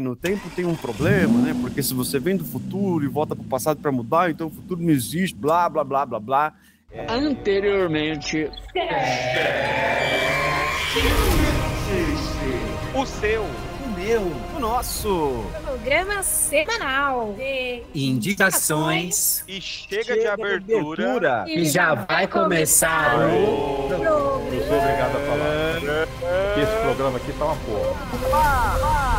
no tempo tem um problema, né? Porque se você vem do futuro e volta para o passado para mudar, então o futuro não existe, blá, blá, blá, blá, blá. É... Anteriormente. O seu. O meu. O nosso. Programa semanal. De indicações. E chega, chega de abertura. De abertura. E já vai começar o. Eu sou obrigado a falar. Esse programa aqui tá uma porra.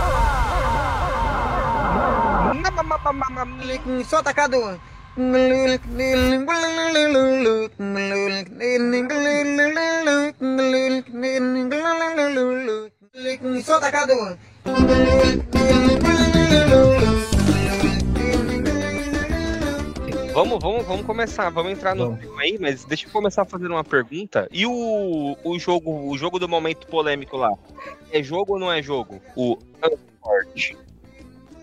Só atacado. Vamos, vamos, vamos começar, vamos entrar no vamos. tema aí, mas deixa eu começar fazendo uma pergunta. E o, o jogo, o jogo do momento polêmico lá, é jogo ou não é jogo? O Unforge.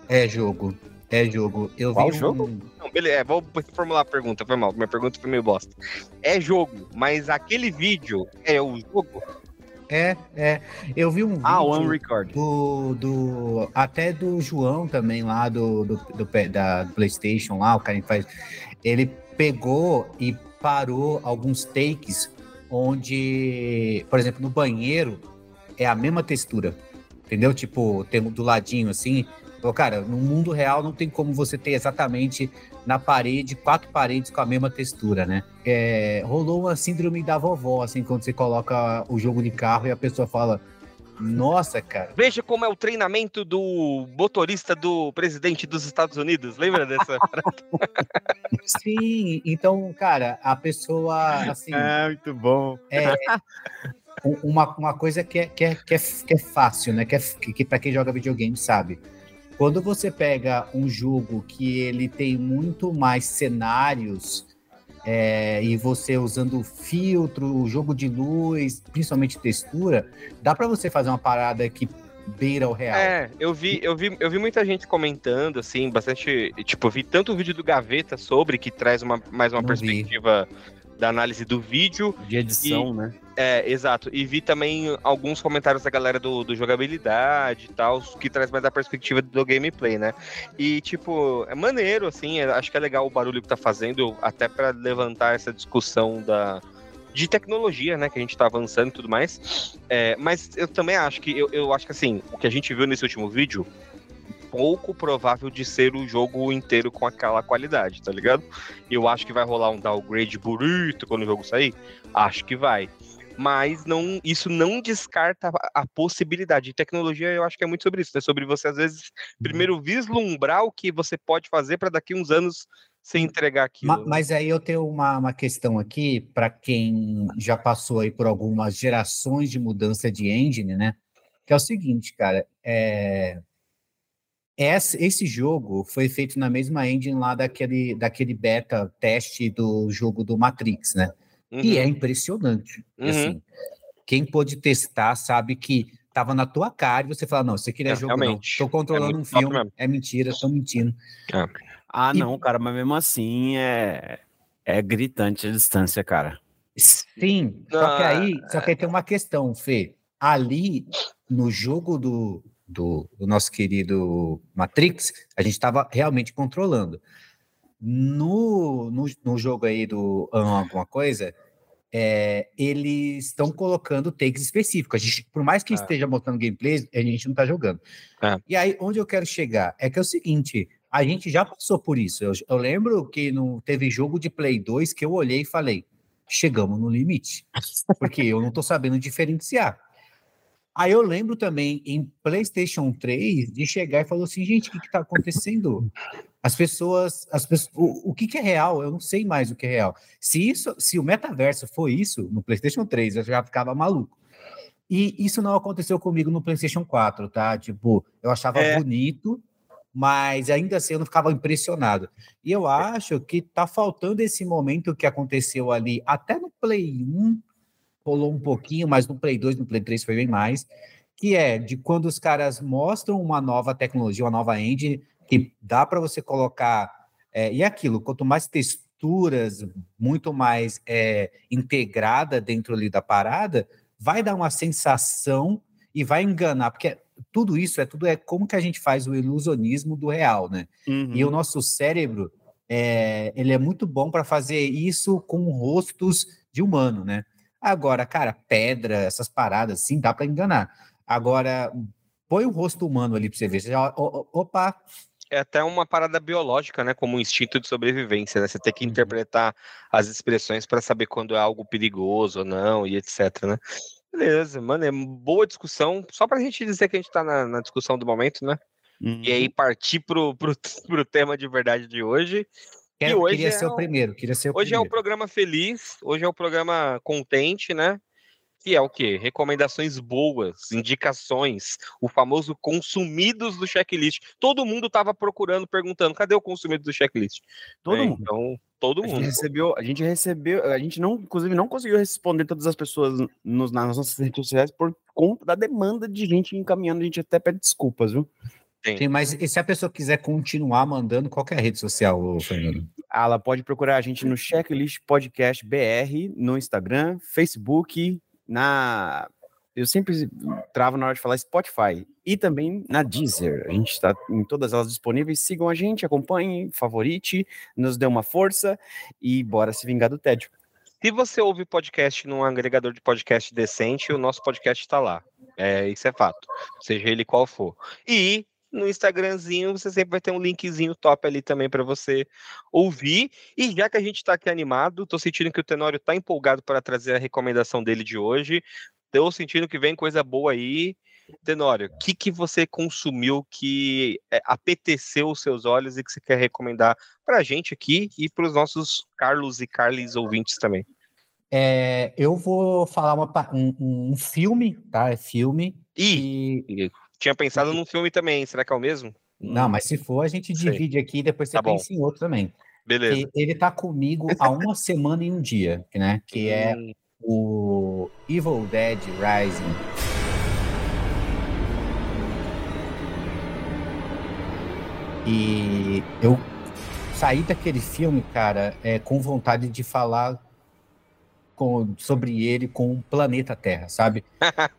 É jogo. É jogo. Eu Qual vi jogo? Um... Não, beleza, é, vou formular a pergunta, foi mal. Minha pergunta foi meio bosta. É jogo, mas aquele vídeo é o jogo? É, é. Eu vi um vídeo ah, One Record. Do, do, até do João também lá do, do, do, da, do PlayStation lá, o cara que faz. Ele pegou e parou alguns takes onde, por exemplo, no banheiro é a mesma textura. Entendeu? Tipo, tem do ladinho assim, cara, no mundo real não tem como você ter exatamente na parede, quatro paredes com a mesma textura, né? É, rolou uma síndrome da vovó, assim, quando você coloca o jogo de carro e a pessoa fala. Nossa, cara. Veja como é o treinamento do motorista do presidente dos Estados Unidos. Lembra dessa? Sim, então, cara, a pessoa assim. É, muito bom. É, uma, uma coisa que é, que, é, que, é, que é fácil, né? Que, é, que, que para quem joga videogame sabe quando você pega um jogo que ele tem muito mais cenários é, e você usando filtro, jogo de luz, principalmente textura, dá para você fazer uma parada que beira o real. É, eu vi, eu vi, eu vi muita gente comentando assim, bastante, tipo, vi tanto o vídeo do Gaveta sobre que traz uma mais uma Não perspectiva vi da análise do vídeo. De edição, e, né? É, exato. E vi também alguns comentários da galera do, do jogabilidade e tal, que traz mais a perspectiva do gameplay, né? E, tipo, é maneiro, assim, é, acho que é legal o barulho que tá fazendo, até para levantar essa discussão da, de tecnologia, né, que a gente tá avançando e tudo mais. É, mas eu também acho que, eu, eu acho que assim, o que a gente viu nesse último vídeo pouco provável de ser o jogo inteiro com aquela qualidade, tá ligado? Eu acho que vai rolar um downgrade bonito quando o jogo sair. Acho que vai. Mas não, isso não descarta a possibilidade. De tecnologia, eu acho que é muito sobre isso, né? Sobre você, às vezes, primeiro vislumbrar o que você pode fazer para daqui uns anos você entregar aquilo. Mas, mas aí eu tenho uma, uma questão aqui para quem já passou aí por algumas gerações de mudança de engine, né? Que é o seguinte, cara, é, esse, esse jogo foi feito na mesma engine lá daquele, daquele beta teste do jogo do Matrix, né? Uhum. E é impressionante. Uhum. Assim, quem pôde testar sabe que tava na tua cara e você fala, não, você queria é, jogo realmente. não. Tô controlando é um filme, é mentira, estão mentindo. É. Ah, e... não, cara, mas mesmo assim é, é gritante a distância, cara. Sim, só que aí, só que aí tem uma questão, Fê. Ali, no jogo do, do, do nosso querido Matrix, a gente estava realmente controlando. No, no, no, jogo aí do alguma coisa, é, eles estão colocando takes específicos. A gente, por mais que ah. esteja mostrando gameplay, a gente não está jogando. Ah. E aí, onde eu quero chegar é que é o seguinte: a gente já passou por isso. Eu, eu lembro que não teve jogo de Play 2 que eu olhei e falei: chegamos no limite. Porque eu não estou sabendo diferenciar. Aí eu lembro também em PlayStation 3 de chegar e falar assim, gente, o que está acontecendo? As pessoas, as pessoas o, o que, que, é real? Eu não sei mais o que é real. Se isso, se o metaverso foi isso no PlayStation 3, eu já ficava maluco. E isso não aconteceu comigo no PlayStation 4, tá? Tipo, eu achava é. bonito, mas ainda assim eu não ficava impressionado. E eu acho que tá faltando esse momento que aconteceu ali, até no Play 1, rolou um pouquinho, mas no Play 2, no Play 3 foi bem mais, que é de quando os caras mostram uma nova tecnologia, uma nova engine, que dá para você colocar. É, e aquilo, quanto mais texturas, muito mais é, integrada dentro ali da parada, vai dar uma sensação e vai enganar, porque tudo isso é tudo é como que a gente faz o ilusionismo do real, né? Uhum. E o nosso cérebro, é, ele é muito bom para fazer isso com rostos de humano, né? Agora, cara, pedra, essas paradas, sim, dá para enganar. Agora, põe o rosto humano ali para você ver. Você já, opa, é até uma parada biológica, né? Como um instinto de sobrevivência, né? Você tem que Uhum. interpretar as expressões para saber quando é algo perigoso ou não, e etc, né? Beleza, mano, é boa discussão. Só pra gente dizer que a gente tá na, na discussão do momento, né? Uhum. E aí partir pro, pro, pro tema de verdade de hoje. Quero, hoje queria é ser o o- primeiro, queria ser o Hoje é o primeiro. programa feliz, hoje é o programa contente, né? Que é o quê? Recomendações boas, indicações, o famoso consumidos do checklist. Todo mundo tava procurando, perguntando, cadê o consumido do checklist? Todo né? mundo. Então, todo A gente mundo. recebeu, a gente recebeu, a gente não, inclusive, não conseguiu responder todas as pessoas nos, nas nossas redes sociais por conta da demanda de gente encaminhando, a gente até pede desculpas, viu? Sim, mas e se a pessoa quiser continuar mandando, qual que é a rede social, Fernando? Ela pode procurar a gente no Checklist Podcast BR, no Instagram, Facebook, na. Eu sempre travo na hora de falar Spotify. E também na Deezer. A gente está em todas elas disponíveis. Sigam a gente, acompanhem, favorite, nos dê uma força e bora se vingar do tédio. Se você ouve podcast num agregador de podcast decente, o nosso podcast está lá. É, isso é fato. Seja ele qual for. E no Instagramzinho você sempre vai ter um linkzinho top ali também para você ouvir. E já que a gente está aqui animado, tô sentindo que o Tenório tá empolgado para trazer a recomendação dele de hoje. Tô sentindo que vem coisa boa aí. Tenório, o que, que você consumiu que é, apeteceu os seus olhos e que você quer recomendar para a gente aqui e para os nossos Carlos e Carlis ouvintes também? É, eu vou falar uma um, um filme, tá? É filme. E... tinha pensado num filme também, será que é o mesmo? Não, mas se for, a gente Sei. divide aqui e depois você Tá bom. pensa em outro também. Beleza. Que ele tá comigo há uma semana e um dia, né? Que é Hum, o Evil Dead Rising. E eu saí daquele filme, cara, é, com vontade de falar com- sobre ele com o planeta Terra, sabe?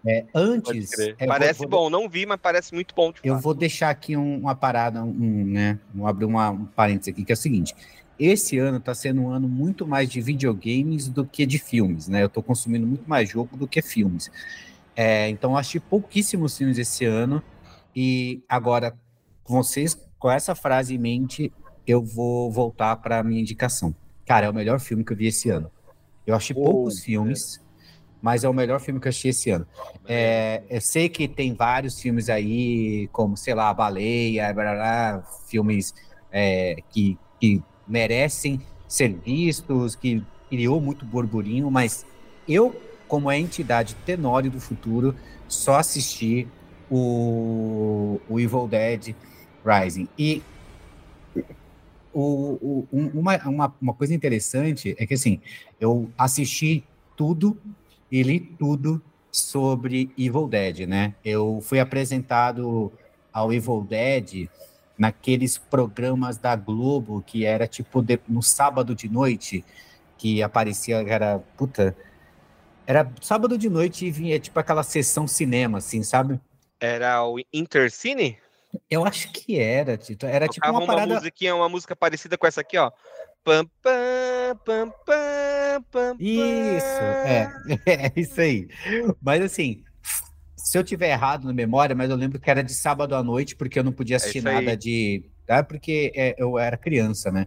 É, antes. é, vou- parece vou- bom, não vi, mas parece muito bom eu fato. vou deixar aqui um- uma parada, um, né? Vou abrir uma, um parênteses aqui, que é o seguinte: esse ano está sendo um ano muito mais de videogames do que de filmes, né? Eu estou consumindo muito mais jogo do que filmes. É, então, eu assisti pouquíssimos filmes esse ano. E agora, com vocês, com essa frase em mente, eu vou voltar para a minha indicação. Cara, é o melhor filme que eu vi esse ano. Eu achei poucos filmes, mas é o melhor filme que eu assisti esse ano. É, eu sei que tem vários filmes aí, como, sei lá, Baleia, blá, blá, blá, filmes é, que, que merecem ser vistos, que criou muito burburinho, mas eu, como a entidade Tenório do futuro, só assisti o, o Evil Dead Rising. E o, o- um- uma, uma, uma coisa interessante é que, assim, eu assisti tudo e li tudo sobre Evil Dead, né? Eu fui apresentado ao Evil Dead naqueles programas da Globo que era tipo de- no sábado de noite que aparecia era puta era sábado de noite e vinha tipo aquela sessão cinema assim, sabe? Era o Intercine? Eu acho que era, Tito. Era tipo uma parada musiquinha, uma música parecida com essa aqui, ó. Pam, pam, pam, pam, pam, Isso, é, é isso aí. Mas assim, se eu tiver errado na memória, mas eu lembro que era de sábado à noite, porque eu não podia assistir É isso aí. nada de. É porque é, eu era criança, né?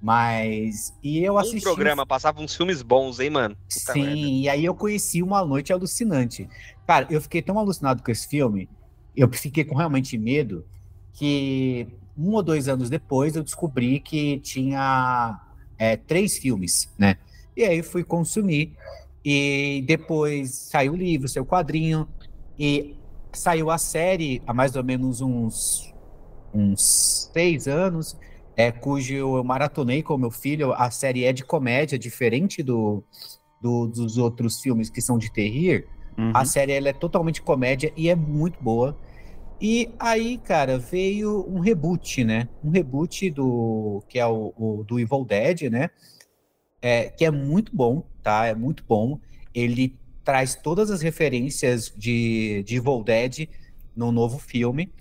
Mas. E eu Um assisti. programa, passava uns filmes bons, hein, mano? Puta Sim, merda. e aí eu conheci Uma Noite Alucinante. Cara, eu fiquei tão alucinado com esse filme, eu fiquei com realmente medo, que um ou dois anos depois eu descobri que tinha é, três filmes, né? E aí fui consumir, e depois saiu o livro, saiu o quadrinho, e saiu a série há mais ou menos uns, uns seis anos, é, cujo eu maratonei com meu filho. A série é de comédia, diferente do, do- dos outros filmes que são de terror. Uhum. A série ela é totalmente comédia e é muito boa. E aí, cara, veio um reboot, né? Um reboot do que é o, o- do Evil Dead, né? É, que é muito bom, tá? É muito bom. Ele traz todas as referências de, de Evil Dead no novo filme.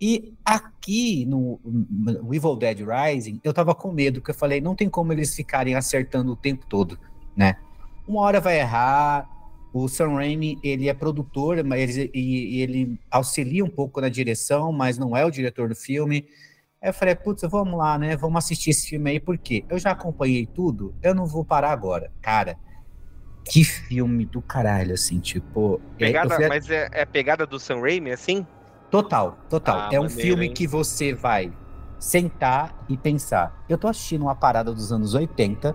E aqui no, no Evil Dead Rising, eu tava com medo, porque eu falei, não tem como eles ficarem acertando o tempo todo, né? Uma hora vai errar, o Sam Raimi, ele é produtor, mas ele, e, ele auxilia um pouco na direção, mas não é o diretor do filme. Aí eu falei, putz, vamos lá, né? Vamos assistir esse filme aí, por quê? Eu já acompanhei tudo, eu não vou parar agora. Cara, que filme do caralho, assim, tipo. Pegada, fui... Mas é, é pegada do Sam Raimi, assim? Total, total. Ah, é um maneiro, filme hein? que você vai sentar e pensar. Eu tô assistindo uma parada dos anos 80,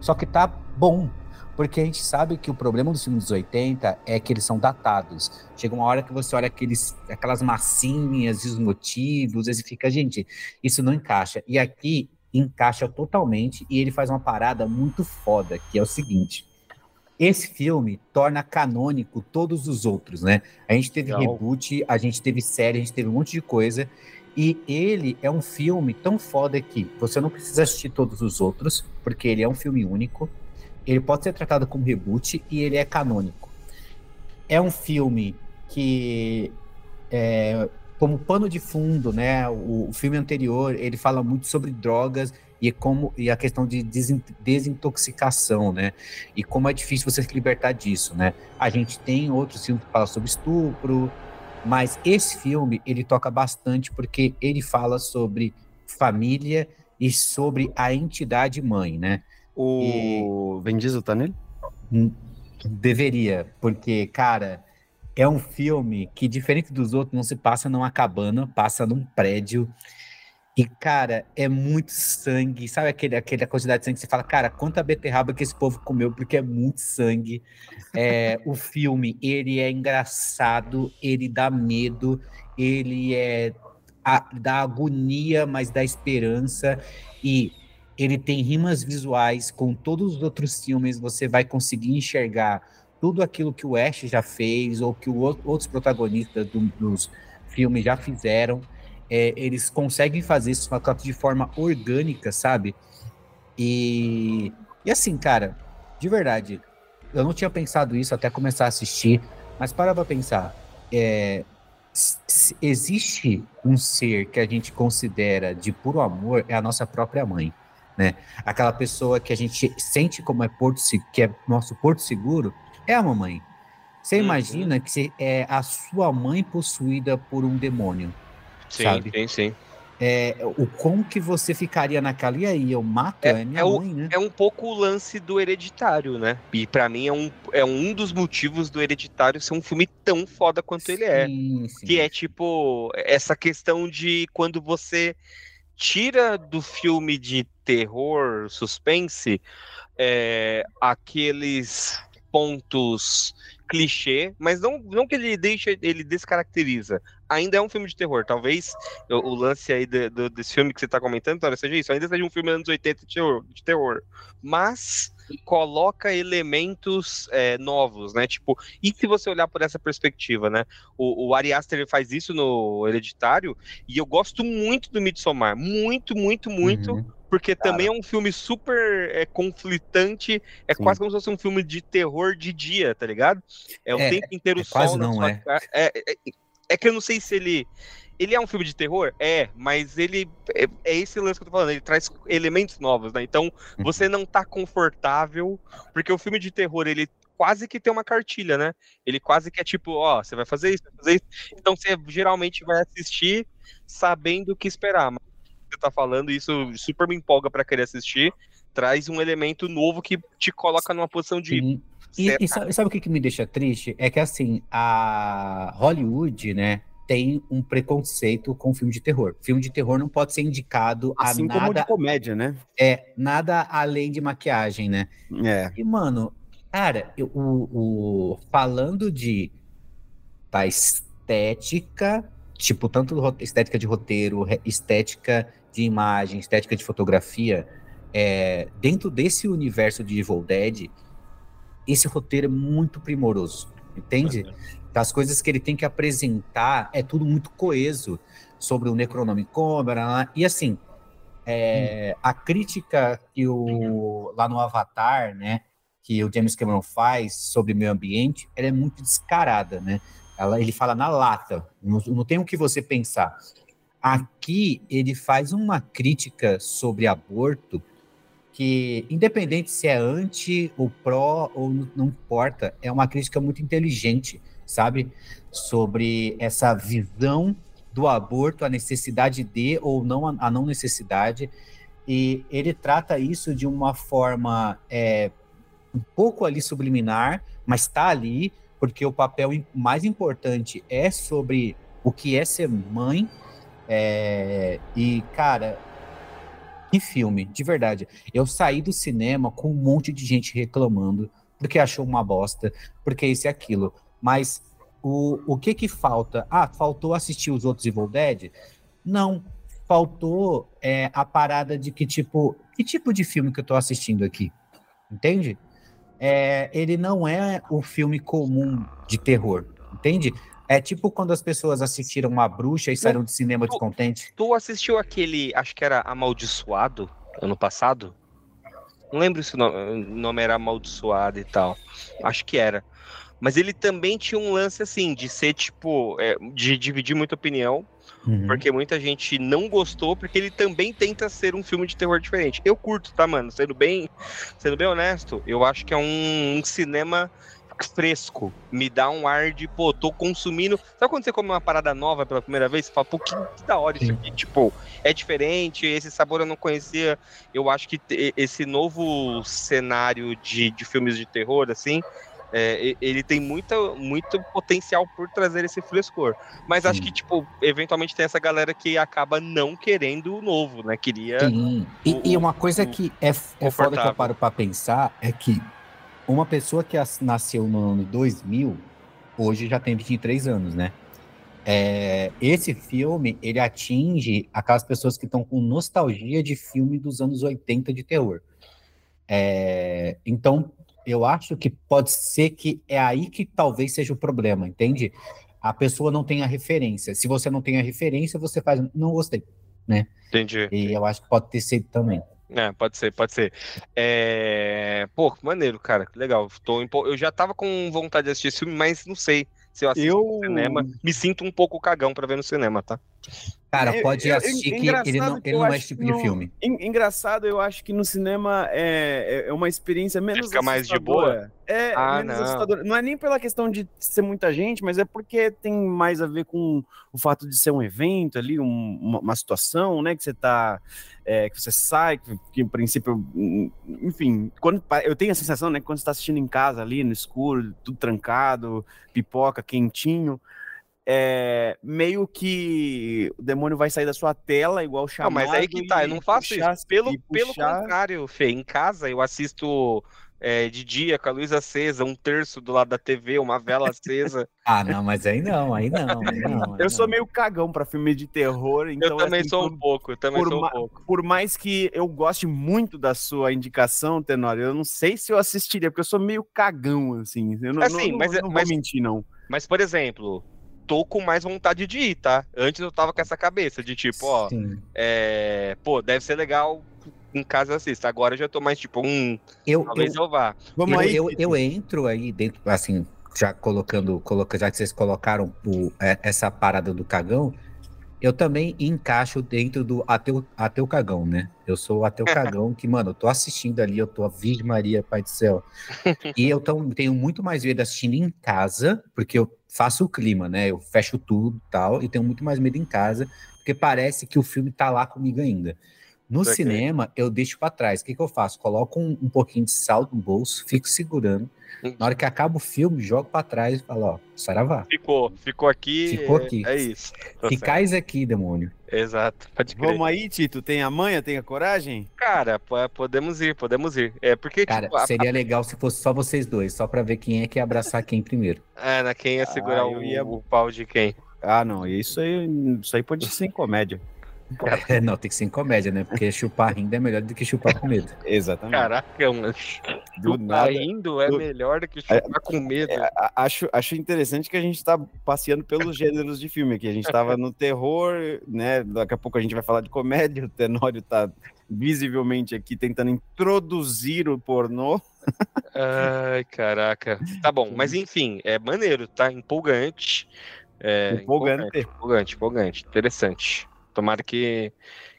só que tá bom. Porque a gente sabe que o problema dos filmes dos 80 é que eles são datados. Chega uma hora que você olha aqueles, aquelas massinhas e os motivos, e fica, gente, isso não encaixa. E aqui encaixa totalmente, e ele faz uma parada muito foda, que é o seguinte esse filme torna canônico todos os outros, né? A gente teve Legal. reboot, a gente teve série, a gente teve um monte de coisa. E ele é um filme tão foda que você não precisa assistir todos os outros, porque ele é um filme único. Ele pode ser tratado como reboot e ele é canônico. É um filme que, é, como pano de fundo, né? O, o filme anterior ele fala muito sobre drogas e como e a questão de desintoxicação, né? E como é difícil você se libertar disso, né? A gente tem outros filmes que falam sobre estupro, mas esse filme ele toca bastante porque ele fala sobre família e sobre a entidade mãe, né? O e... Vin Diesel tá nele? Deveria, porque cara, é um filme que diferente dos outros não se passa numa cabana, passa num prédio e, cara, é muito sangue. Sabe aquele, aquela quantidade de sangue que você fala, cara, quanta beterraba que esse povo comeu, porque é muito sangue. É, o filme, ele é engraçado, ele dá medo, ele é a, dá agonia, mas dá esperança. E ele tem rimas visuais com todos os outros filmes, você vai conseguir enxergar tudo aquilo que o Ash já fez, ou que o, outros protagonistas do, dos filmes já fizeram é, eles conseguem fazer isso de forma orgânica, sabe? E, e assim, cara, de verdade, eu não tinha pensado isso até começar a assistir, mas para pra pensar, é, existe um ser que a gente considera de puro amor, é a nossa própria mãe, né? Aquela pessoa que a gente sente como é porto, que é nosso porto seguro, é a mamãe. Você uhum. imagina que é a sua mãe possuída por um demônio. Sim, sabe? sim, sim. É, o como que você ficaria naquela, e aí, eu mato é, é minha é mãe, o, né? É um pouco o lance do hereditário, né? E para mim é um, é um dos motivos do hereditário ser um filme tão foda quanto sim, ele é. Sim. Que é tipo, essa questão de quando você tira do filme de terror, suspense, é, aqueles pontos clichê, mas não, não que ele deixa, ele descaracteriza. Ainda é um filme de terror. Talvez o, o lance aí do, do, desse filme que você está comentando, Tória, seja isso. Ainda seja um filme anos 80 de terror. De terror mas coloca elementos é, novos, né? Tipo, e se você olhar por essa perspectiva, né? O, o Ari Aster faz isso no Hereditário, e eu gosto muito do Midsommar. Muito, muito, muito. Uhum porque Cara. também é um filme super é, conflitante, é Sim. quase como se fosse um filme de terror de dia, tá ligado? É o é, tempo inteiro é, sol na sua é. cara. É, é, é, que eu não sei se ele. Ele é um filme de terror? É, mas ele. É, é esse lance que eu tô falando, ele traz elementos novos, né? Então, uhum. você não tá confortável, porque o filme de terror, ele quase que tem uma cartilha, né? Ele quase que é tipo, ó, você vai fazer isso, vai fazer isso. Então você geralmente vai assistir sabendo o que esperar. Mas você tá falando, isso super me empolga para querer assistir. Traz um elemento novo que te coloca numa posição de. Sim. E, e sabe, sabe, o que, que me deixa triste? É que assim, a Hollywood, né, tem um preconceito com filme de terror. Filme de terror não pode ser indicado assim a nada. como de comédia, né? É, nada além de maquiagem, né? É. E, mano, cara, eu, o, o, falando de da estética, tipo, tanto estética de roteiro, estética de imagem, estética de fotografia, é, dentro desse universo de Evil Dead, esse roteiro é muito primoroso, entende? Uhum. As coisas que ele tem que apresentar é tudo muito coeso sobre o Necronomicon, e assim, é, hum. a crítica que o lá no Avatar, né, que o James Cameron faz sobre meio ambiente, ela é muito descarada, né? Ela, ele fala na lata, não, não tem o que você pensar. Aqui ele faz uma crítica sobre aborto que, independente se é anti ou pró ou não importa, é uma crítica muito inteligente, sabe? Sobre essa visão do aborto, a necessidade de ou não a não necessidade. E ele trata isso de uma forma é, um pouco ali subliminar, mas está ali, porque o papel mais importante é sobre o que é ser mãe. É, e, cara, que filme, de verdade. Eu saí do cinema com um monte de gente reclamando, porque achou uma bosta, porque isso e aquilo. Mas o, o que que falta? Ah, faltou assistir os outros Evil Dead? Não. Faltou é, a parada de que tipo, que tipo de filme que eu tô assistindo aqui? Entende? é, ele não é o filme comum de terror, entende? É tipo quando as pessoas assistiram uma bruxa e saíram do cinema tu, descontente. Tu assistiu aquele, acho que era Amaldiçoado, ano passado? Não lembro se o nome, nome era Amaldiçoado e tal. Acho que era. Mas ele também tinha um lance assim, de ser tipo, é, de dividir muita opinião. Uhum. Porque muita gente não gostou, porque ele também tenta ser um filme de terror diferente. Eu curto, tá, mano? Sendo bem, sendo bem honesto, eu acho que é um, um cinema fresco. Me dá um ar de, pô, tô consumindo. Sabe quando você come uma parada nova pela primeira vez? Você fala, pô, que, que da hora isso aqui. Tipo, é diferente, esse sabor eu não conhecia. Eu acho que esse novo cenário de, de filmes de terror, assim, é, ele tem muita, muito potencial por trazer esse frescor. Mas Sim. acho que, tipo, eventualmente tem essa galera que acaba não querendo o novo, né? Queria. Sim. E, o, e uma coisa que é, é foda que eu paro pra pensar é que uma pessoa que nasceu no ano 2000, hoje já tem 23 anos, né? É, esse filme, ele atinge aquelas pessoas que estão com nostalgia de filme dos anos 80 de terror. É, então, eu acho que pode ser que é aí que talvez seja o problema, entende? A pessoa não tem a referência. Se você não tem a referência, você faz, não gostei, né? Entendi. E eu acho que pode ter sido também. É, pode ser, pode ser. É... Pô, maneiro, cara. Legal. Tô impo... Eu já tava com vontade de assistir esse filme, mas não sei se eu assisto eu... no cinema. Me sinto um pouco cagão pra ver no cinema, tá? Cara, é, pode assistir que ele não, ele não é esse tipo de filme. Engraçado, eu acho que no cinema é, é, é uma experiência menos. Fica mais de boa? É, ah, menos não. assustadora. Não é nem pela questão de ser muita gente, mas é porque tem mais a ver com o fato de ser um evento ali, um, uma, uma, situação, né? Que você tá. É, que você sai, que, que em princípio. Enfim, quando, eu tenho a sensação, né? Que quando você tá assistindo em casa ali, no escuro, tudo trancado, pipoca, quentinho é, meio que o demônio vai sair da sua tela, igual chamado. Não, mas aí que tá, eu não faço puxar, isso. Pelo, pelo contrário, Fê, em casa eu assisto é, de dia com a luz acesa, um terço do lado da TV, uma vela acesa. ah, não, mas aí não, aí não. Aí não aí eu sou meio cagão para filme de terror, então. Eu também assim, sou por, um pouco, eu também por sou um pouco. Por mais que eu goste muito da sua indicação, Tenório, eu não sei se eu assistiria, porque eu sou meio cagão, assim. Eu não, assim, não, mas, não, não mas, vou mentir, não. Mas, por exemplo, tô com mais vontade de ir, tá? Antes eu tava com essa cabeça de tipo, ó, é, pô, deve ser legal em casa assista. Agora eu já tô mais tipo, um. Eu, talvez eu, eu vá. Vamos eu, aí. Eu, eu entro aí dentro, assim, já colocando, coloca, já que vocês colocaram o, é, essa parada do cagão, eu também encaixo dentro do ateu, ateu cagão, né? Eu sou o ateu cagão que, mano, eu tô assistindo ali, eu tô a Virgem Maria, Pai do Céu. e eu tão, tenho muito mais medo assistindo em casa, porque eu faço o clima, né? Eu fecho tudo tal, e tenho muito mais medo em casa, porque parece que o filme tá lá comigo ainda. No cinema, eu deixo para trás. O que, que eu faço? Coloco um, um pouquinho de sal no bolso, fico segurando. Na hora que acaba o filme, jogo para trás e falo, ó, saravá. Ficou, ficou aqui. Ficou aqui. É, é isso. Tá Ficais aqui, demônio. Exato. Vamos aí, Tito. Tem a manha, tem a coragem? Cara, podemos ir, podemos ir. É porque Cara, tipo, seria a... legal se fosse só vocês dois, só para ver quem é que ia abraçar quem primeiro. É, né? Quem ia segurar ah, o, ia... o pau de quem? Ah, não. Isso aí, isso aí pode ser em comédia. É, não, tem que ser em comédia, né? Porque chupar rindo é melhor do que chupar com medo. Exatamente. Caraca, mano. Do Chupar nada. rindo é do- melhor do que chupar com medo. É, acho, acho interessante que a gente tá passeando pelos gêneros de filme aqui. A gente tava no terror, né? Daqui a pouco a gente vai falar de comédia. O Tenório tá visivelmente aqui tentando introduzir o pornô. Ai, caraca. Tá bom, mas enfim, é maneiro, tá? Empolgante. É, Empolgante. Empolgante, empolgante. Interessante. Tomara que,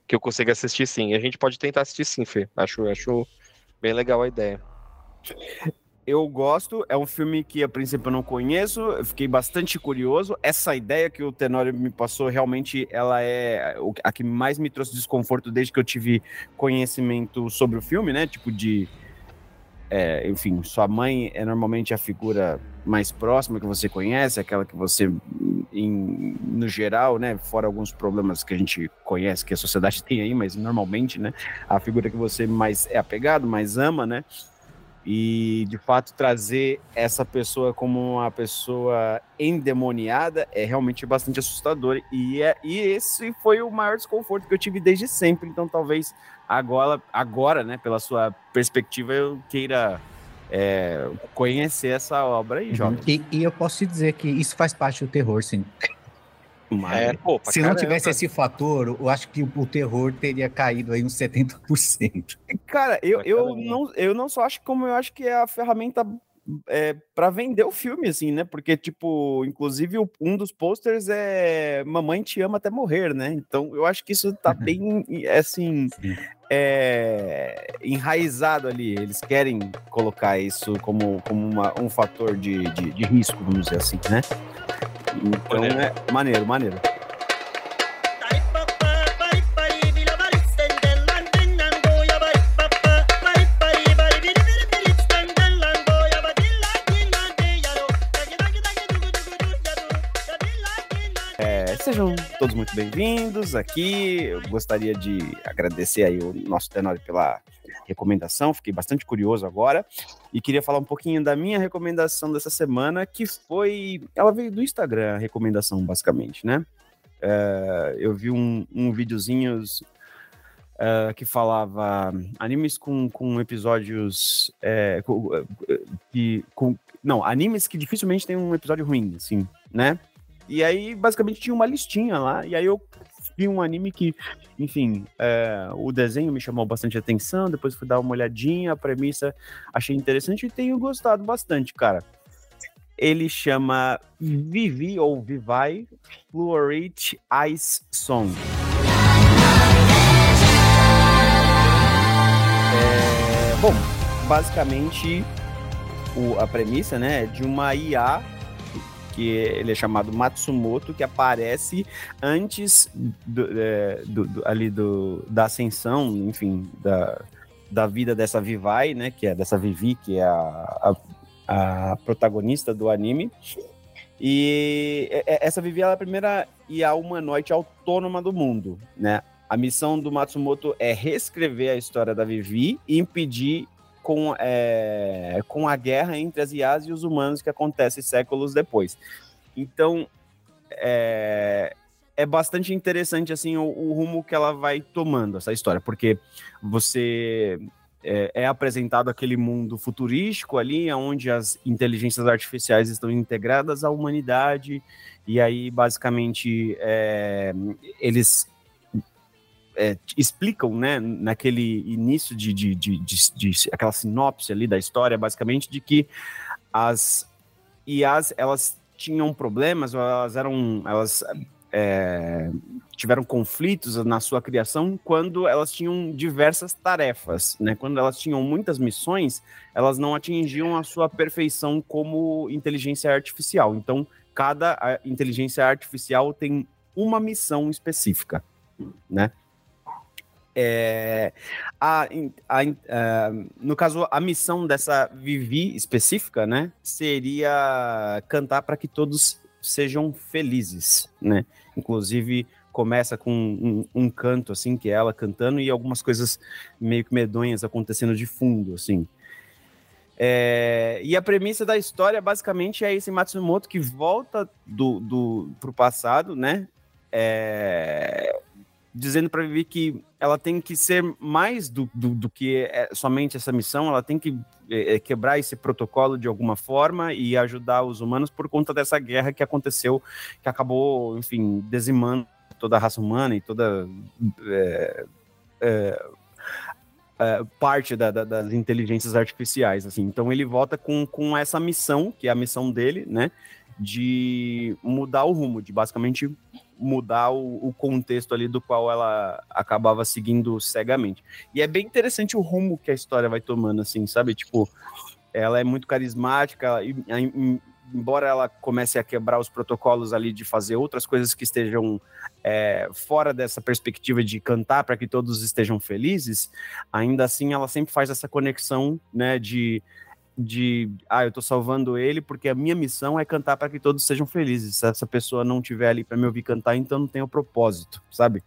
que eu consiga assistir sim. A gente pode tentar assistir sim, Fê. Acho, acho bem legal a ideia. Eu gosto, é um filme que a princípio eu não conheço, eu fiquei bastante curioso. Essa ideia que o Tenório me passou, realmente, ela é a que mais me trouxe desconforto desde que eu tive conhecimento sobre o filme, né? Tipo de. É, enfim, sua mãe é normalmente a figura mais próxima que você conhece, aquela que você, em, no geral, né? Fora alguns problemas que a gente conhece, que a sociedade tem aí, mas normalmente, né? A figura que você mais é apegado, mais ama, né? E de fato trazer essa pessoa como uma pessoa endemoniada é realmente bastante assustador. E, é, e esse foi o maior desconforto que eu tive desde sempre. Então talvez agora, agora né, pela sua perspectiva, eu queira é, conhecer essa obra aí, Jovem. E, e eu posso te dizer que isso faz parte do terror, sim. Mas- É, pô, Se não caramba. tivesse esse fator, eu acho que o terror teria caído aí uns 70%. Cara, eu, eu, não, eu não só acho como eu acho que é a ferramenta é, para vender o filme, assim, né? Porque, tipo, inclusive um dos posters é Mamãe te ama até morrer, né? Então eu acho que isso tá bem, assim, Sim. é, enraizado ali. Eles querem colocar isso como, como uma- um fator de, de, de risco, vamos dizer assim, né? Então Maneiro. é maneiro, maneiro. Sejam todos muito bem-vindos aqui. Eu gostaria de agradecer aí o nosso Tenório pela recomendação. Fiquei bastante curioso agora e queria falar um pouquinho da minha recomendação dessa semana, que foi, ela veio do Instagram, a recomendação basicamente, né? É, eu vi um, um videozinhos é, que falava animes com, com episódios é, com, que, com, não, animes que dificilmente tem um episódio ruim, assim, né? E aí, basicamente, tinha uma listinha lá, e aí eu vi um anime que, enfim, é, o desenho me chamou bastante atenção, depois fui dar uma olhadinha, a premissa achei interessante e tenho gostado bastante, cara. Ele chama Vivi ou Vivai Fluorite Ice Song. É, bom, basicamente o- a premissa, né, é de uma IA que ele é chamado Matsumoto, que aparece antes do, é, do- do- ali do, da ascensão, enfim, da, da vida dessa Vivai, né, que é dessa Vivi, que é a, a, a protagonista do anime. E é- é- essa Vivi é a primeira IA humanoide autônoma do mundo, né? A missão do Matsumoto é reescrever a história da Vivi e impedir com, é, com a guerra entre as IAs e os humanos que acontece séculos depois. Então, é, é bastante interessante assim o, o rumo que ela vai tomando essa história, porque você é, é apresentado aquele mundo futurístico ali, onde as inteligências artificiais estão integradas à humanidade, e aí basicamente é, eles é, explicam, né, naquele início de, de, de, de, aquela sinopse ali da história, basicamente, de que as IAs, elas tinham problemas, elas eram, elas é, tiveram conflitos na sua criação quando elas tinham diversas tarefas, né, quando elas tinham muitas missões, elas não atingiam a sua perfeição como inteligência artificial, então cada inteligência artificial tem uma missão específica, né, é, a, a, a, no caso, a missão dessa Vivi específica, né, seria cantar para que todos sejam felizes, né? Inclusive começa com um, um, canto assim que é ela cantando e algumas coisas meio que medonhas acontecendo de fundo, assim. É, e a premissa da história basicamente é esse Matsumoto que volta do, do pro passado, né? É, dizendo para Vivi que ela tem que ser mais do, do, do que é somente essa missão, ela tem que é, é, quebrar esse protocolo de alguma forma e ajudar os humanos por conta dessa guerra que aconteceu, que acabou, enfim, dizimando toda a raça humana e toda é, é, é parte da, da, das inteligências artificiais, assim. Então ele volta com, com essa missão, que é a missão dele, né, de mudar o rumo, de basicamente mudar o, o, contexto ali do qual ela acabava seguindo cegamente. E é bem interessante o rumo que a história vai tomando, assim, sabe? Tipo, ela é muito carismática, e, embora ela comece a quebrar os protocolos ali de fazer outras coisas que estejam é, fora dessa perspectiva de cantar para que todos estejam felizes, ainda assim ela sempre faz essa conexão, né, de de ah, eu tô salvando ele porque a minha missão é cantar para que todos sejam felizes. Se essa pessoa não tiver ali para me ouvir cantar, então não tem o propósito, sabe?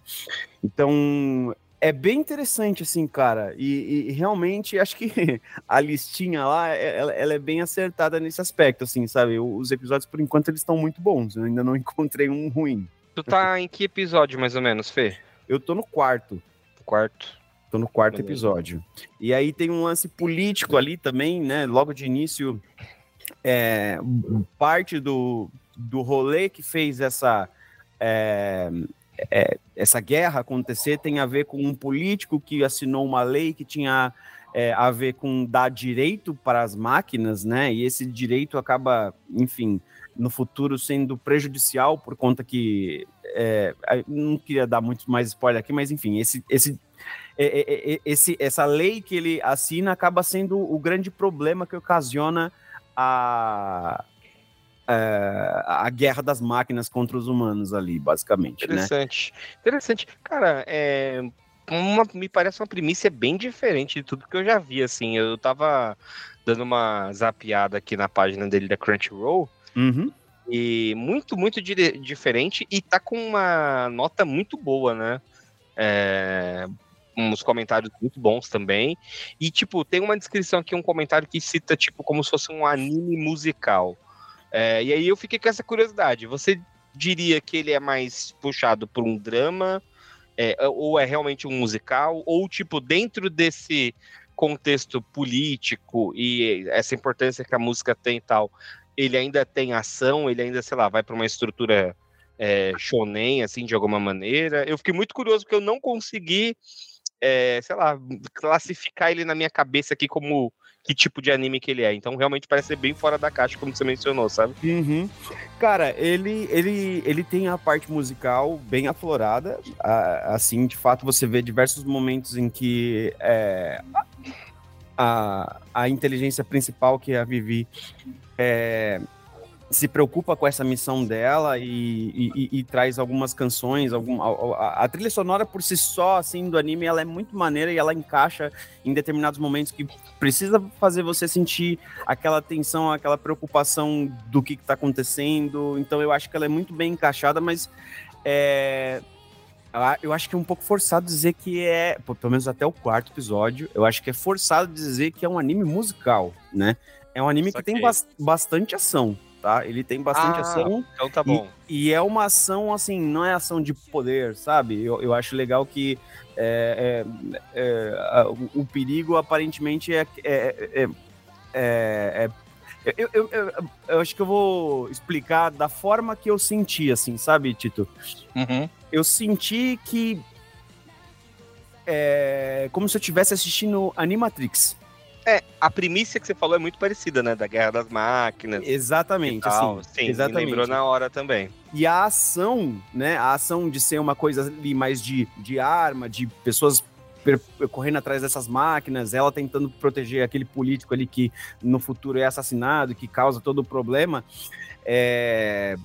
Então é bem interessante, assim, cara. E, e realmente acho que a listinha lá é, ela, ela, é bem acertada nesse aspecto, assim, sabe? Os episódios, por enquanto, eles estão muito bons. Eu ainda não encontrei um ruim. Tu tá em que episódio, mais ou menos, Fê? Eu tô no quarto. Quarto. Tô no quarto episódio. E aí tem um lance político ali também, né? Logo de início, é, parte do, do rolê que fez essa, é, é, essa guerra acontecer tem a ver com um político que assinou uma lei que tinha é, a ver com dar direito para as máquinas, né? E esse direito acaba, enfim, no futuro sendo prejudicial por conta que é, não queria dar muito mais spoiler aqui, mas enfim, esse, esse é, é, é, esse, essa lei que ele assina acaba sendo o grande problema que ocasiona a, a, a guerra das máquinas contra os humanos ali, basicamente. Né? Interessante. Né? Interessante. Cara, é, uma, me parece uma primícia bem diferente de tudo que eu já vi, assim. Eu tava dando uma zapiada aqui na página dele da Crunchyroll. Uhum. E muito, muito di diferente. E tá com uma nota muito boa, né? É, uns comentários muito bons também. E, tipo, tem uma descrição aqui, um comentário que cita, tipo, como se fosse um anime musical. É, e aí eu fiquei com essa curiosidade. Você diria que ele é mais puxado por um drama, é, ou é realmente um musical, ou, tipo, dentro desse contexto político e essa importância que a música tem e tal, ele ainda tem ação, ele ainda, sei lá, vai para uma estrutura é, shonen, assim, de alguma maneira. Eu fiquei muito curioso porque eu não consegui é, sei lá, classificar ele na minha cabeça aqui como que tipo de anime que ele é. Então realmente parece ser bem fora da caixa, como você mencionou, sabe? Uhum. Cara, ele, ele, ele tem a parte musical bem aflorada. assim, de fato, você vê diversos momentos em que é, a, a inteligência principal, que é a Vivi, é, se preocupa com essa missão dela e, e, e, traz algumas canções, algum, a, a, trilha sonora por si só, assim, do anime, ela é muito maneira e ela encaixa em determinados momentos que precisa fazer você sentir aquela tensão, aquela preocupação do que está acontecendo. Então eu acho que ela é muito bem encaixada, mas é, eu acho que é um pouco forçado dizer que é, pelo menos até o quarto episódio, eu acho que é forçado dizer que é um anime musical, né? É um anime que, que tem bastante ação tá? Ele tem bastante ah, ação. Então tá bom. E, e, é uma ação, assim, não é ação de poder, sabe? Eu, eu acho legal que é, é, é, o, o, perigo aparentemente é, é, é eu, eu, eu, eu, acho que eu vou explicar da forma que eu senti, assim, sabe, Tito? Uhum. Eu senti que. É como se eu estivesse assistindo Animatrix. É, a primícia que você falou é muito parecida, né? Da Guerra das Máquinas. Exatamente, assim. Sim, exatamente. lembrou na hora também. E a ação, né? A ação de ser uma coisa ali mais de, de arma, de pessoas correndo atrás dessas máquinas, ela tentando proteger aquele político ali que no futuro é assassinado, que causa todo o problema. É,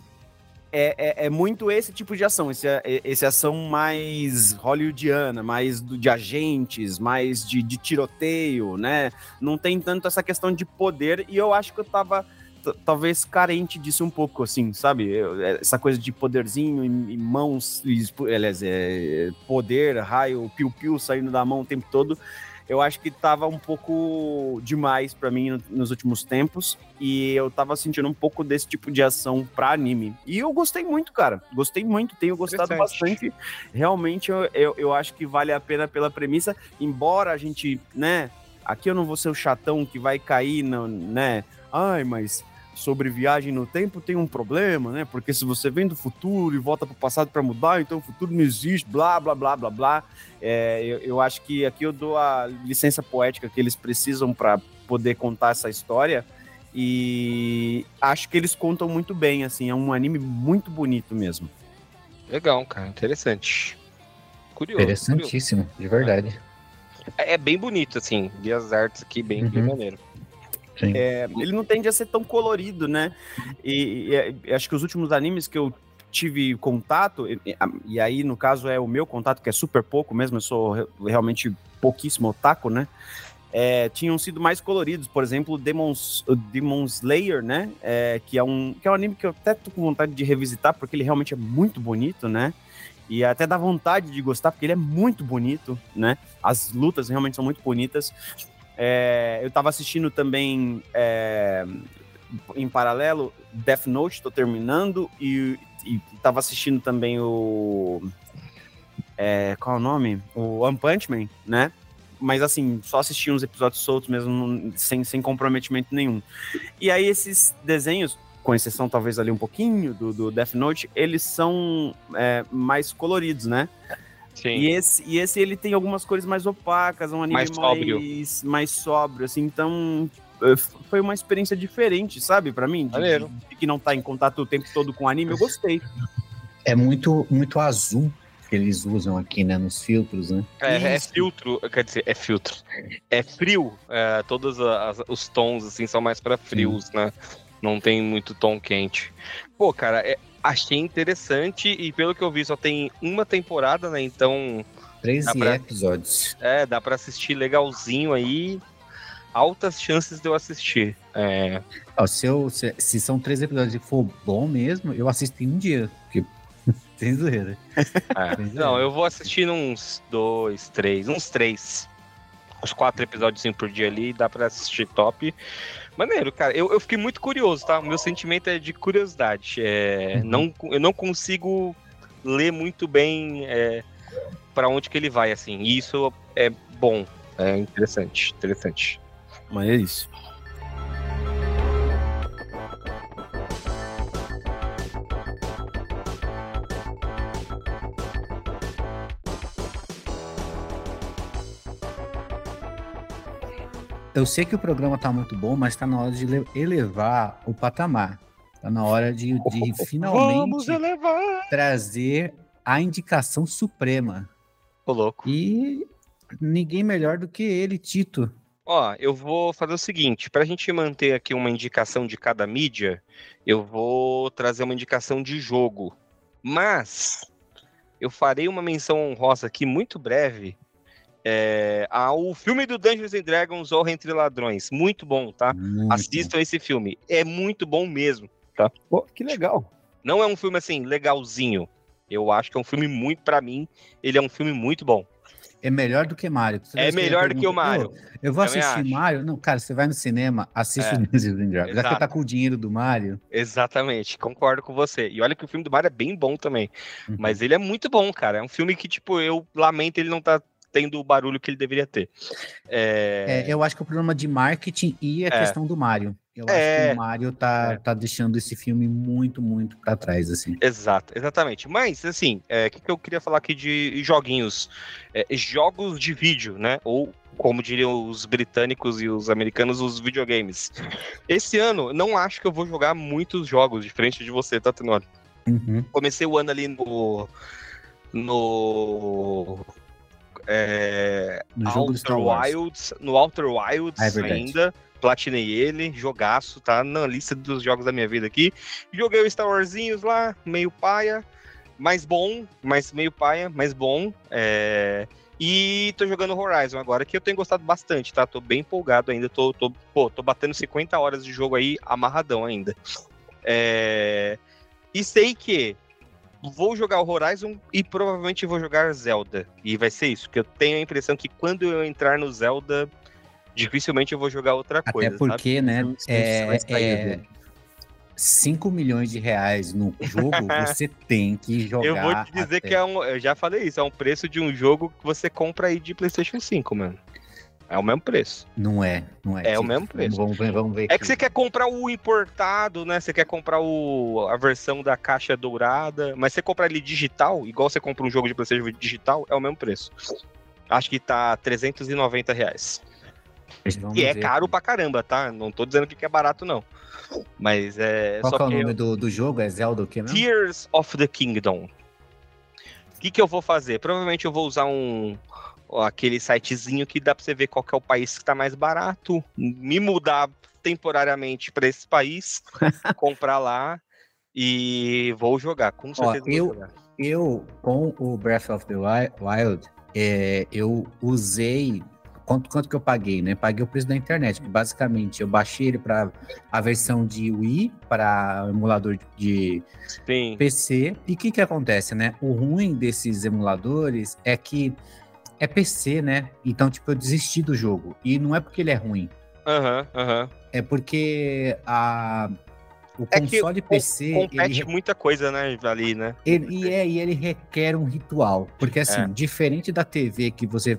é, é, é, muito esse tipo de ação, esse, é, esse ação mais hollywoodiana, mais do, de agentes, mais de, de, tiroteio, né? Não tem tanto essa questão de poder, e eu acho que eu tava talvez carente disso um pouco, assim, sabe? Eu, é, essa coisa de poderzinho e, e mãos, e, aliás, é, poder, raio, piu-piu saindo da mão o tempo todo eu acho que tava um pouco demais para mim no, nos últimos tempos e eu tava sentindo um pouco desse tipo de ação pra anime. E eu gostei muito, cara. Gostei muito, tenho gostado bastante. Realmente eu, eu, eu acho que vale a pena pela premissa, embora a gente, né, aqui eu não vou ser o chatão que vai cair, no, né? Ai, mas sobre viagem no tempo tem um problema, né? Porque se você vem do futuro e volta para o passado para mudar, então o futuro não existe, blá, blá, blá, blá, blá. É, eu, eu, acho que aqui eu dou a licença poética que eles precisam para poder contar essa história e acho que eles contam muito bem, assim, é um anime muito bonito mesmo. Legal, cara, interessante. Curioso. Interessantíssimo, curioso. de verdade. É, é, bem bonito, assim, vi as artes aqui, bem, uhum. bem maneiro. É, ele não tende a ser tão colorido, né? E, e, acho que os últimos animes que eu tive contato, e, e, aí no caso é o meu contato, que é super pouco mesmo, eu sou realmente pouquíssimo otaku, né? É, tinham sido mais coloridos, por exemplo, Demons, Demon Slayer, né? É, que, é um, que é um anime que eu até tô com vontade de revisitar, porque ele realmente é muito bonito, né? E até dá vontade de gostar, porque ele é muito bonito, né? As lutas realmente são muito bonitas. É, eu tava assistindo também é, em paralelo Death Note, estou terminando, e, e tava assistindo também o. É, qual é o nome? O One Punch Man, né? Mas assim, só assisti uns episódios soltos mesmo, sem, sem comprometimento nenhum. E aí, esses desenhos, com exceção talvez ali um pouquinho do, do Death Note, eles são é, mais coloridos, né? Sim. E esse, e esse ele tem algumas cores mais opacas, um anime mais, sóbrio. mais, mais sóbrio, assim, então eh, foi uma experiência diferente, sabe, para mim, de, de, de, que não tá em contato o tempo todo com o anime, eu gostei. É muito, muito azul que eles usam aqui, né, nos filtros, né? É, é filtro, quer dizer, é filtro. É frio, é, todos as, os tons, assim, são mais para frios, hum. né? Não tem muito tom quente. Pô, cara, é, achei interessante e pelo que eu vi só tem uma temporada, né? Então. 13 pra, episódios. É, dá pra assistir legalzinho aí. Altas chances de eu assistir. É. Ó, se, eu, se, se, são três episódios e for bom mesmo, eu assisto em um dia. Porque tem zoeira. É. Não, eu vou assistir uns dois, três, uns três. Uns quatro episódios por dia ali, dá pra assistir top. Maneiro, cara. Eu, eu fiquei muito curioso, tá? O meu sentimento é de curiosidade. É, uhum. não, eu não consigo ler muito bem é, para onde que ele vai, assim. E isso é bom. É interessante, interessante. Mas é isso. Eu sei que o programa tá muito bom, mas tá na hora de elevar o patamar. Tá na hora de, de finalmente trazer a indicação suprema. Ô, louco. E ninguém melhor do que ele, Tito. Ó, eu vou fazer o seguinte, para a gente manter aqui uma indicação de cada mídia, eu vou trazer uma indicação de jogo. Mas eu farei uma menção honrosa aqui muito breve é, ao filme do Dungeons and Dragons Horror Entre Ladrões. Muito bom, tá? Muito Assistam esse filme. É muito bom mesmo, tá? Pô, que legal. Não é um filme assim, legalzinho. Eu acho que é um filme muito, para mim, ele é um filme muito bom. É melhor do que Mario. é melhor do que o Mario. Eu vou assistir acho. Mario. Não, cara, você vai no cinema, assiste é. o Dungeons and Dragons. Já que tá com o dinheiro do Mario. Exatamente, concordo com você. E olha que o filme do Mario é bem bom também. Uhum. Mas ele é muito bom, cara. É um filme que, tipo, eu lamento ele não tá tendo o barulho que ele deveria ter. É... É, eu acho que o problema de marketing e a é. questão do Mario. Eu acho que é. o Mario tá, é. tá deixando esse filme muito, muito para trás, assim. Exato, exatamente. Mas, assim, o é, que, que eu queria falar aqui de joguinhos? jogos de vídeo, né? Ou como diriam os britânicos e os americanos, os videogames. Esse ano, não acho que eu vou jogar muitos jogos, diferente de você, tá, Tenor? Uhum. Comecei o ano ali no. No é, no Outer Wilds, no Outer Wilds é ainda. Platinei ele, jogaço, tá na lista dos jogos da minha vida aqui. Joguei o Star Warsinhos lá, meio paia, mais bom, mas meio paia, mais bom. É... E tô jogando Horizon agora, que eu tenho gostado bastante, tá? Tô bem empolgado ainda, tô, tô, pô, tô batendo 50 horas de jogo aí, amarradão ainda. É... E sei que vou jogar o Horizon e provavelmente vou jogar Zelda. E vai ser isso, que eu tenho a impressão que quando eu entrar no Zelda, dificilmente eu vou jogar outra coisa. Até porque, sabe? né? É, é, 5 milhões de reais no jogo, você tem que jogar. Eu vou te dizer até- que é um. Eu já falei isso, é um preço de um jogo que você compra aí de PlayStation 5, mano. É o mesmo preço. Não é, não é. É o Tipo, mesmo preço. Vamos ver, vamos ver. É aqui. que você quer comprar o importado, né? Você quer comprar o, a versão da caixa dourada, mas você comprar ele digital, igual você compra um jogo de PlayStation digital, é o mesmo preço. Acho que tá 390 reais. E é ver caro pra caramba, tá? Não tô dizendo que é barato, não. Mas é. Qual é o nome do, do jogo? É Zelda o quê mesmo? Tears of the Kingdom. O que, que eu vou fazer? Provavelmente eu vou usar um aquele sitezinho que dá pra você ver qual é o país que tá mais barato, me mudar temporariamente pra esse país, comprar lá e vou jogar. Com certeza eu- vou jogar. Eu, com o Breath of the Wi- Wild, é, eu usei. Quanto, quanto que eu paguei, né? Paguei o preço da internet, que basicamente eu baixei ele para a versão de Wii, para emulador de Sim. PC. E o que que acontece, né? O ruim desses emuladores é que é PC, né? Então, tipo, eu desisti do jogo. E não é porque ele é ruim, Aham, aham. é porque a, o É que console PC. ele Compete muita coisa, né, ali, né? Ele, e, é, e ele requer um ritual. Porque, assim, É. diferente da TV, que você.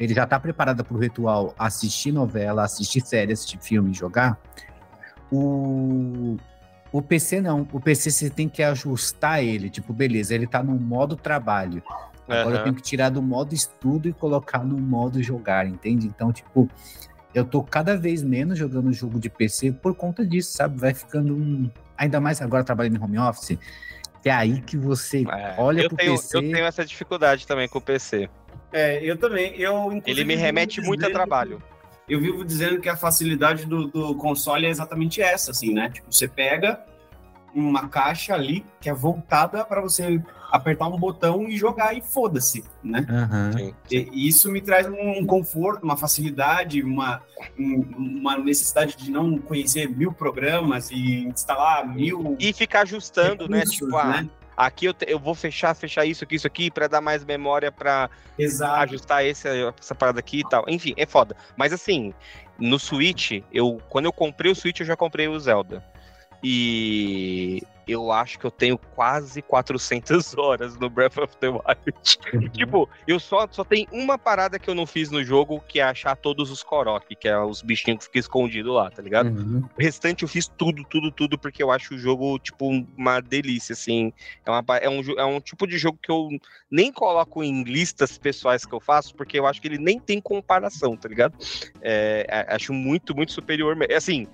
Ele já tá preparado para o ritual assistir novela, assistir série, assistir filme, jogar. O, o PC não. O PC você tem que ajustar ele. Tipo, beleza, ele tá no modo trabalho. Agora eu Aham. tenho que tirar do modo estudo e colocar no modo jogar, entende? Então, tipo, eu tô cada vez menos jogando jogo de PC por conta disso, sabe? Vai ficando um. Ainda mais agora trabalhando em home office. Que é aí que você É, olha eu pro tenho, PC. eu tenho essa dificuldade também com o PC. É, eu também. Eu, Ele me remete muito a dizendo- trabalho. Eu vivo dizendo que a facilidade do, do console é exatamente essa, assim, né? Tipo, você pega uma caixa ali que é voltada para você apertar um botão e jogar e foda-se, né? Sim. E e isso me traz um conforto, uma facilidade, uma, um- uma necessidade de não conhecer mil programas e instalar mil E ficar ajustando, né? recursos, Tipo, ah, aqui eu, te- eu vou fechar, fechar isso aqui, isso aqui, pra dar mais memória pra Exato. ajustar esse, essa parada aqui e tal. Enfim, é foda. Mas assim, no Switch, eu, quando eu comprei o Switch, eu já comprei o Zelda. E eu acho que eu tenho quase 400 horas no Breath of the Wild. tipo, eu só, só tenho uma parada que eu não fiz no jogo, que é achar todos os Korok, que é os bichinhos que ficam escondidos lá, tá ligado? Uhum. O restante eu fiz tudo, tudo, tudo, porque eu acho o jogo, tipo, uma delícia, assim. É, uma, é, um, é um tipo de jogo que eu nem coloco em listas pessoais que eu faço, porque eu acho que ele nem tem comparação, tá ligado? É, é, acho muito, muito superior. Assim,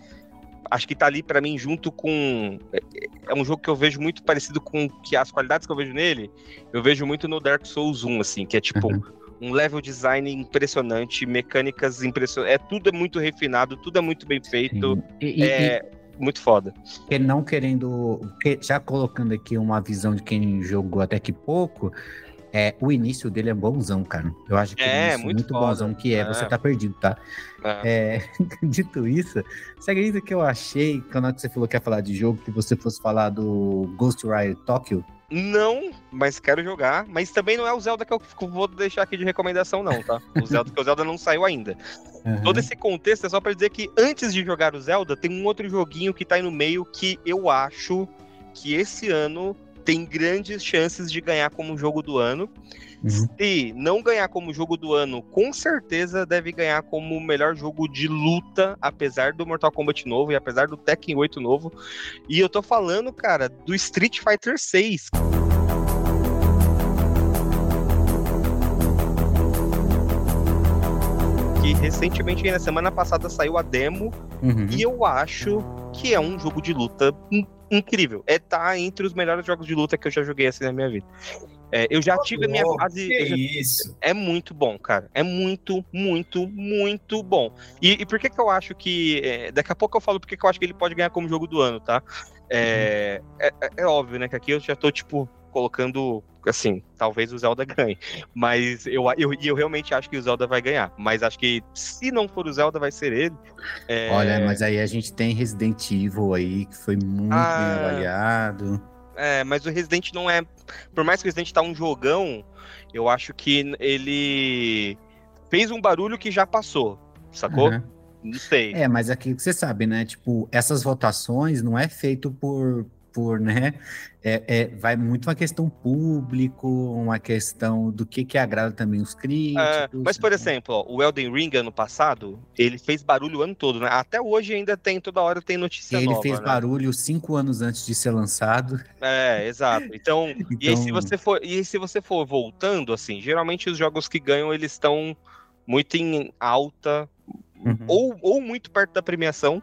acho que tá ali pra mim junto com. É, é um jogo que eu vejo muito parecido com que as qualidades que eu vejo nele, eu vejo muito no Dark Souls 1, assim, que é tipo. Uhum. Um level design impressionante, mecânicas impressionantes. É tudo é muito refinado, tudo é muito bem feito. E, e- É muito foda. e não querendo. que- Já colocando aqui uma visão de quem jogou até que pouco. É, o início dele é bonzão, cara. Eu acho que É, início muito muito foda. bonzão que é. É. Você tá perdido, tá? É. É, dito isso, você acredita que eu achei, quando você falou que ia falar de jogo, que você fosse falar do Ghostwire Tokyo? Não, mas quero jogar. Mas também não é o Zelda que eu vou deixar aqui de recomendação, não, tá? O Zelda, porque o Zelda não saiu ainda. Uhum. Todo esse contexto é só pra dizer que antes de jogar o Zelda, tem um outro joguinho que tá aí no meio que eu acho que esse ano tem grandes chances de ganhar como jogo do ano. Uhum. Se não ganhar como jogo do ano, com certeza deve ganhar como o melhor jogo de luta, apesar do Mortal Kombat novo e apesar do Tekken 8 novo. E eu tô falando, cara, do Street Fighter 6. Que recentemente, na semana passada, saiu a demo Uhum. e eu acho que é um jogo de luta incrível. É tá entre os melhores jogos de luta que eu já joguei assim na minha vida. É, eu já tive a minha Oh, fase. Já- isso? é muito bom, cara. É muito, muito, muito bom. E, e por que que eu acho que. é, daqui a pouco eu falo por que que eu acho que ele pode ganhar como jogo do ano, tá? É, é, é- é óbvio, né? Que aqui eu já tô, tipo, colocando. Assim, talvez o Zelda ganhe. Mas eu, eu, e eu realmente acho que o Zelda vai ganhar. Mas acho que se não for o Zelda, vai ser ele. É, Olha, mas aí a gente tem Resident Evil aí, que foi muito Ah. bem avaliado. É, mas o Resident não é. Por mais que o Resident tá um jogão, eu acho que ele fez um barulho que já passou, sacou? Uhum. Não sei. É, mas aquilo que você sabe, né? Tipo, essas votações não é feito por, por né? É, é, vai muito uma questão público, uma questão do que que agrada também os críticos. É, mas, por né? exemplo, ó, o Elden Ring ano passado, ele fez barulho o ano todo, né? Até hoje ainda tem, toda hora tem notícia ele nova. fez né? barulho cinco anos antes de ser lançado. É, exato. Então, e aí se Então- você for, e se você for voltando assim, geralmente os jogos que ganham eles estão muito em alta Uhum. ou, ou muito perto da premiação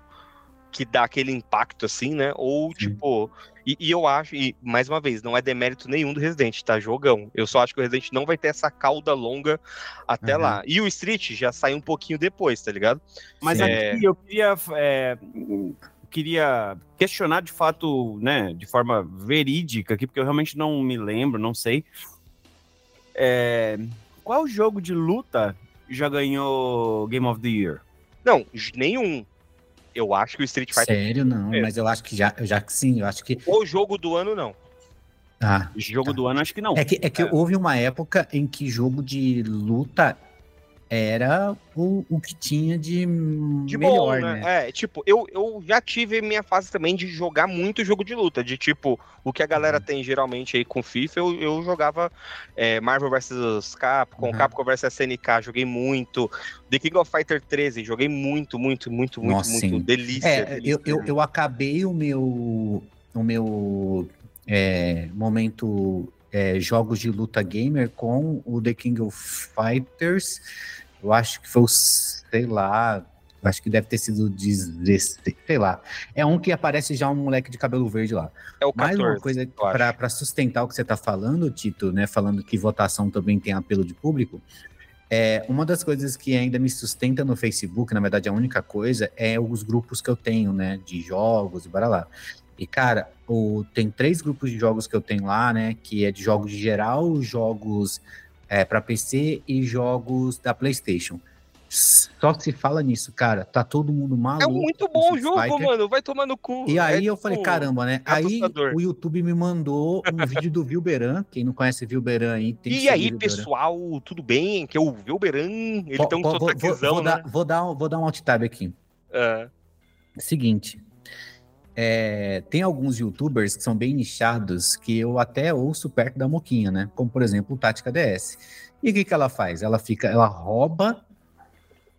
que dá aquele impacto assim, né? Ou tipo, e, e eu acho, e mais uma vez, não é demérito nenhum do Resident, tá? Jogão. Eu só acho que o Resident não vai ter essa cauda longa até Uhum. lá. E o Street já sai um pouquinho depois, tá ligado? Mas É. aqui eu queria, é, queria questionar de fato, né, de forma verídica aqui, porque eu realmente não me lembro, não sei. É, qual jogo de luta já ganhou Game of the Year? Não, nenhum. Eu acho que o Street Fighter. Sério, não, É. mas eu acho que já, já que sim, eu acho que. O jogo do ano, não. Ah, Jogo Tá. do ano, acho que não. é que, é que É. houve uma época em que jogo de luta era o, o que tinha de, De melhor, bom, né? né? É, tipo, eu, eu já tive minha fase também de jogar muito jogo de luta. De tipo, o que a Uhum. galera tem geralmente aí com FIFA, eu, eu jogava é, Marvel vs Capcom, Uhum. Capcom vs SNK, joguei muito. The King of Fighter 13, joguei muito, muito, muito, muito, Nossa, muito. sim. Delícia. É, delícia, eu, eu, eu acabei o meu, o meu é, momento é, jogos de luta gamer com o The King of Fighters. Eu acho que foi o, sei lá, acho que deve ter sido 16, sei lá. É um que aparece já um moleque de cabelo verde lá. É o Mais 14. uma coisa para sustentar o que você está falando, Tito, né? Falando que votação também tem apelo de público. É, uma das coisas que ainda me sustenta no Facebook, na verdade, a única coisa, é os grupos que eu tenho, né? De jogos e para lá. E, cara, o, tem três grupos de jogos que eu tenho lá, né? Que é de jogos de geral, jogos é, para PC e jogos da PlayStation. Só que se fala nisso, cara. Tá todo mundo maluco. É muito bom o jogo, Fighter. mano. Vai tomar no cu. E aí É, eu falei, tipo, caramba, né? é Aí assustador. o YouTube me mandou um vídeo do Vilberan. Quem não conhece Vilberan aí, tem E aí, Vilberan. pessoal, tudo bem? Que é o Velberan, ele Po- tem um po- vou, vou, né? dar, vou, dar, um- vou dar um alt tab aqui. É. Seguinte. É, tem alguns youtubers que são bem nichados que eu até ouço perto da Moquinha, né? Como, por exemplo, o Tática DS. E o que, que ela faz? Ela fica, ela rouba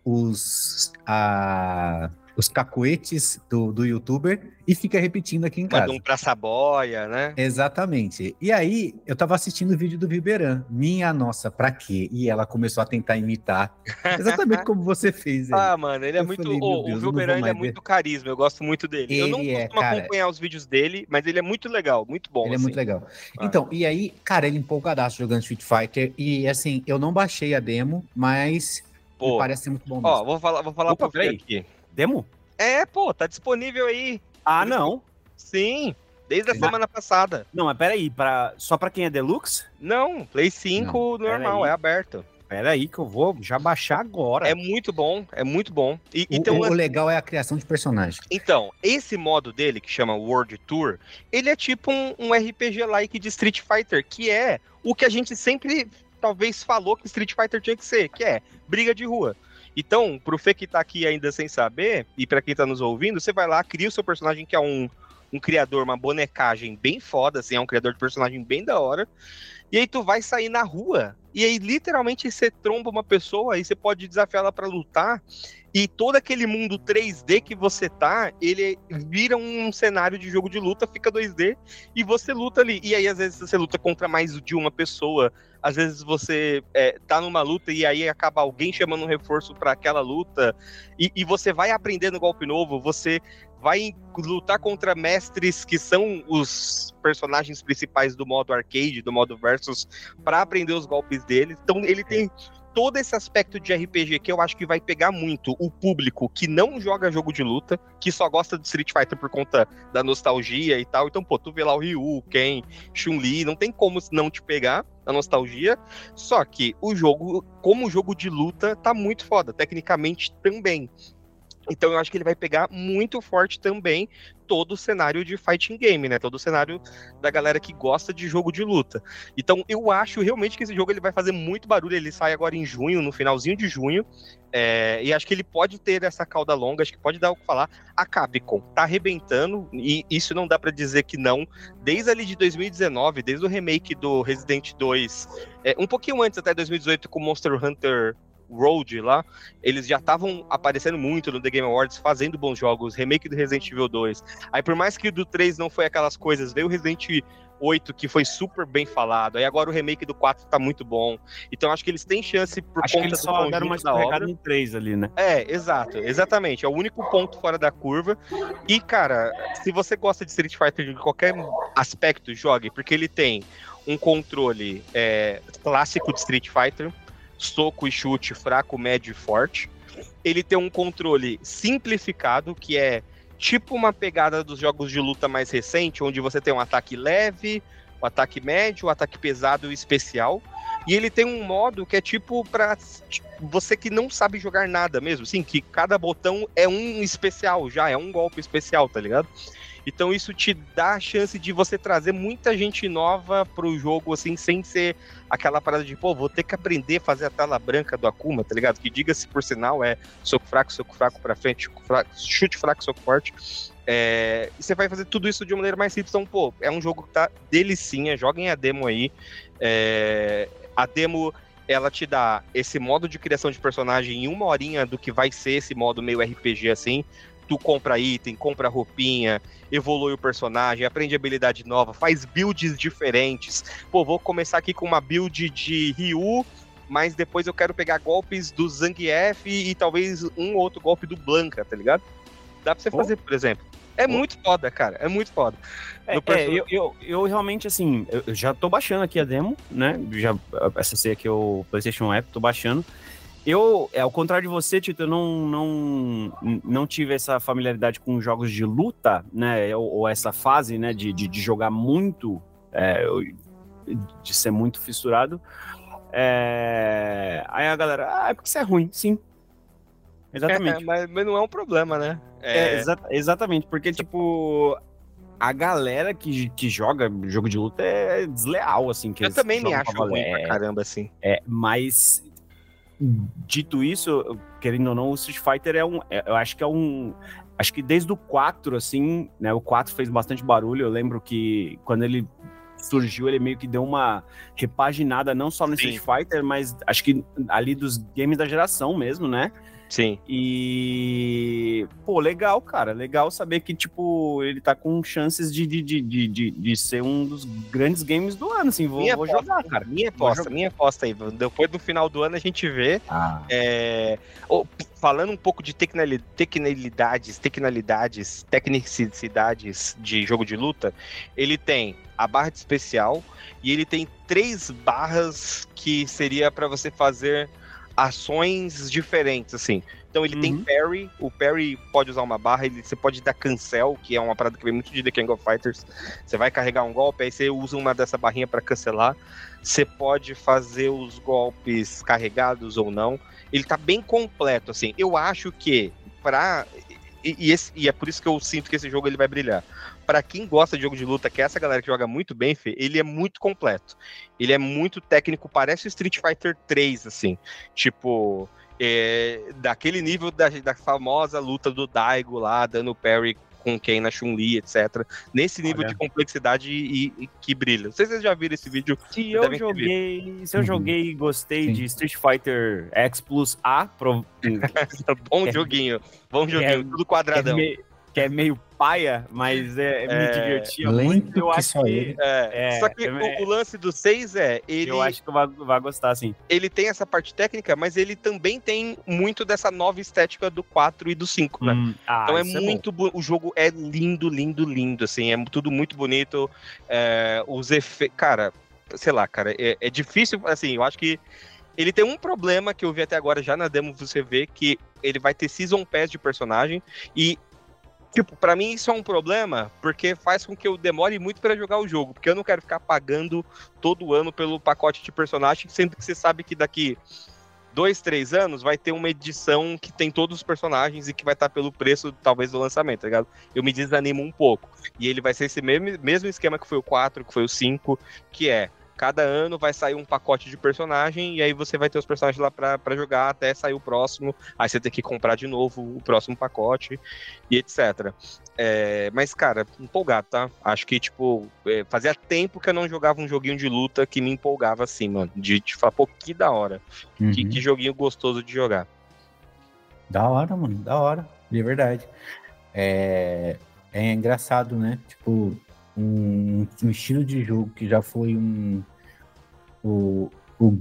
os, a, os cacuetes do, do youtuber e fica repetindo aqui em casa. Manda um pra Saboia, né? Exatamente. E aí, eu tava assistindo o vídeo do Viberan. Minha nossa, pra quê? E ela começou a tentar imitar. Exatamente como você fez aí. Ah, mano, ele é Eu muito. falei, meu o- Deus, o ele é muito carisma, eu gosto muito dele. eu não Ele é, costumo cara. acompanhar os vídeos dele, mas ele é muito legal, muito bom. Ele é assim. muito legal. Ah. Então, e aí, cara, ele empolgadaço jogando Street Fighter. E assim, eu não baixei a demo, mas Pô, parece ser muito bom ó, mesmo. vou falar, vou falar Opa, peraí. aqui. Demo? É, pô, tá disponível aí. Ah, não. Sim, desde a semana passada. Não, mas peraí, pra, só pra quem é Deluxe? Não, Play 5 Não, normal, é aberto. Peraí que eu vou já baixar agora. É muito bom, é muito bom. E, O- então, o, assim, legal é a criação de personagem. Então, esse modo dele, que chama World Tour, ele é tipo um, um RPG-like de Street Fighter, que é o que a gente sempre, talvez, falou que Street Fighter tinha que ser, que é briga de rua. Então, pro Fê que tá aqui ainda sem saber, e pra quem tá nos ouvindo, você vai lá, cria o seu personagem, que é um, um criador, uma bonecagem bem foda, assim, é um criador de personagem bem da hora. E aí tu vai sair na rua, e aí literalmente você tromba uma pessoa, aí você pode desafiar ela pra lutar, e todo aquele mundo 3D que você tá, ele vira um cenário de jogo de luta, fica 2D e você luta ali. E aí, às vezes, você luta contra mais de uma pessoa. Às vezes você é, tá numa luta e aí acaba alguém chamando um reforço para aquela luta. E, e você vai aprendendo golpe novo, você vai lutar contra mestres que são os personagens principais do modo arcade, do modo versus, para aprender os golpes deles. Então ele tem todo esse aspecto de RPG que eu acho que vai pegar muito o público que não joga jogo de luta, que só gosta de Street Fighter por conta da nostalgia e tal. Então, pô, tu vê lá o Ryu, Ken, Chun-Li, não tem como não te pegar a nostalgia. Só que o jogo, como jogo de luta, tá muito foda, tecnicamente também. Então eu acho que ele vai pegar muito forte também todo o cenário de fighting game, né? Todo o cenário da galera que gosta de jogo de luta. Então eu acho realmente que esse jogo ele vai fazer muito barulho. Ele sai agora em junho, no finalzinho de junho. É, e acho que ele pode ter essa cauda longa, acho que pode dar o que falar. A Capcom tá arrebentando, e isso não dá para dizer que não. Desde ali de 2019, desde o remake do Resident 2, é, um pouquinho antes, até 2018, com Monster Hunter Road lá, eles já estavam aparecendo muito no The Game Awards, fazendo bons jogos, remake do Resident Evil 2. Aí por mais que o do 3 não foi aquelas coisas, veio o Resident 8 que foi super bem falado. Aí agora o remake do 4 tá muito bom. Então acho que eles têm chance por acho conta que eles só deram uma da obra. escorregada em 3 ali, né? É, exato, exatamente. É o único ponto fora da curva. E, cara, se você gosta de Street Fighter de qualquer aspecto, jogue, porque ele tem um controle é, clássico de Street Fighter, soco e chute fraco, médio e forte. Ele tem um controle simplificado, que é tipo uma pegada dos jogos de luta mais recente, onde você tem um ataque leve, um ataque médio, um ataque pesado e especial. E ele tem um modo que é tipo tipo, você que não sabe jogar nada mesmo, assim, que cada botão é um especial já, é um golpe especial, tá ligado? Então isso te dá a chance de você trazer muita gente nova pro jogo, assim, sem ser aquela parada de, pô, vou ter que aprender a fazer a tela branca do Akuma, tá ligado? Que diga-se por sinal é soco fraco, soco fraco pra frente, fraco, chute fraco, soco forte. É, e você vai fazer tudo isso de uma maneira mais simples. Então, pô, é um jogo que tá delicinha, joguem a demo aí. É, a demo ela te dá esse modo de criação de personagem em uma horinha do que vai ser esse modo meio RPG assim. Tu compra item, compra roupinha, evolui o personagem, aprende habilidade nova, faz builds diferentes. Pô, vou começar aqui com uma build de Ryu, mas depois eu quero pegar golpes do Zangief e, e talvez um ou outro golpe do Blanca, tá ligado? Dá pra você Pô. fazer, por exemplo. É muito foda, cara. É muito foda. É, é, eu, eu, eu realmente, assim, eu eu já tô baixando aqui a demo, né? Já acessei aqui o PlayStation App, tô baixando. Eu, é, ao contrário de você, Tito, eu não, não, não tive essa familiaridade com jogos de luta, né? Ou, ou essa fase, né, de, de, de jogar muito, é, de ser muito fissurado. É, aí a galera, ah, é porque isso é ruim, sim. Exatamente. É, mas, mas não é um problema, né? É, exa- exatamente, porque, tipo, a galera que, que joga jogo de luta é desleal, assim. Que eu também me acho ruim pra É, caramba, assim. é, mas, dito isso, querendo ou não, o Street Fighter é um. é- eu acho que é um. Acho que desde o 4, assim, né? O 4 fez bastante barulho. Eu lembro que quando ele surgiu, ele meio que deu uma repaginada, não só no Sim. Street Fighter, mas acho que ali dos games da geração mesmo, né? Sim. E, pô, legal, cara. Legal saber que, tipo, ele tá com chances de, de, de, de, de, ser um dos grandes games do ano, assim. Vou, Minha vou aposta, jogar, cara. Minha aposta, minha aposta aí. Depois do final do ano a gente vê. Ah, É, ô, falando um pouco de tecnali- tecnalidades, tecnalidades, tecnicidades de jogo de luta, ele tem a barra de especial e ele tem três barras que seria para você fazer ações diferentes, assim. Então ele tem Uhum. parry, o parry pode usar uma barra, ele, você pode dar cancel, que é uma parada que vem muito de The King of Fighters. Você vai carregar um golpe, aí você usa uma dessa barrinha para cancelar. Você pode fazer os golpes carregados ou não. Ele tá bem completo, assim. Eu acho que pra. E, e esse- e é por isso que eu sinto que esse jogo ele vai brilhar. Pra quem gosta de jogo de luta, que é essa galera que joga muito bem, Fê, ele é muito completo. Ele é muito técnico, parece o Street Fighter 3, assim. Tipo, é, daquele nível da, da famosa luta do Daigo lá, dando parry com quem na Chun-Li, etc. Nesse nível Olha. de complexidade e, e que brilha. Não sei se vocês já viram esse vídeo. Se eu joguei, se eu Uhum. joguei e gostei Sim. de Street Fighter X Plus A, pro, Bom É. joguinho. Bom joguinho, É- tudo é quadradão. meio, que é meio paia, mas é, me É, divertia lento muito. Eu que acho só que, ele. É, É, só que é- o, o lance do 6 é, ele, eu acho que vai, vai gostar, assim. ele tem essa parte técnica, mas ele também tem muito dessa nova estética do 4 e do 5, né? Hum, ah, Então é muito. bu- o jogo é lindo, lindo, lindo, assim. É tudo muito bonito. é, os efeitos. Cara, sei lá, cara. É, é difícil. Assim, eu acho que. Ele tem um problema que eu vi até agora, já na demo você vê, que ele vai ter Season Pass de personagem. E. Tipo, pra mim isso é um problema, porque faz com que eu demore muito pra jogar o jogo. Porque eu não quero ficar pagando todo ano pelo pacote de personagem, sendo que você sabe que daqui dois, três anos, vai ter uma edição que tem todos os personagens e que vai estar pelo preço, talvez, do lançamento, tá ligado? Eu me desanimo um pouco. E ele vai ser esse mesmo, mesmo esquema que foi o 4, que foi o 5, que é cada ano vai sair um pacote de personagem e aí você vai ter os personagens lá para jogar até sair o próximo. Aí você tem que comprar de novo o próximo pacote e etc. É, mas, cara, empolgado, tá? Acho que, tipo, é, fazia tempo que eu não jogava um joguinho de luta que me empolgava assim, mano. De, de falar, pô, que da hora. Uhum. Que, que joguinho gostoso de jogar. Da hora, mano, da hora, de verdade. É, é engraçado, né? Tipo, um, um estilo de jogo que já foi um o, o,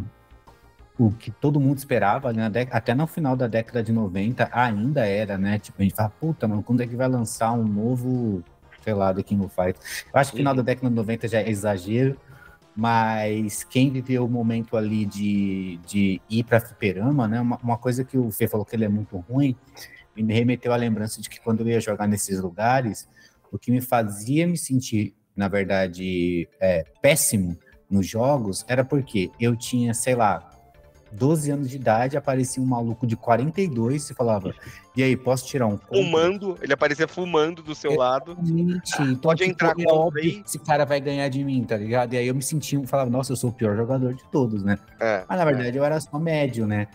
o que todo mundo esperava, né? até no final da década de 90 ainda era, né? Tipo, a gente fala, puta, mano, quando é que vai lançar um novo, sei lá, The King of Fighters? Eu acho que final da década de 90 já é exagero, mas quem viveu o momento ali de, de ir para fliperama, né? Uma, uma coisa que o Fê falou que ele é muito ruim, me remeteu à lembrança de que quando eu ia jogar nesses lugares, o que me fazia me sentir, na verdade, é, péssimo nos jogos era porque eu tinha, sei lá, 12 anos de idade, aparecia um maluco de 42 e falava: E aí, posso tirar um? Fumando, ele aparecia fumando do seu lado. Então, Pode tipo, entrar com óbvio esse cara vai ganhar de mim, tá ligado? E aí eu me sentia, falava, nossa, eu sou o pior jogador de todos, né? É, Mas na verdade é. eu era só médio, né?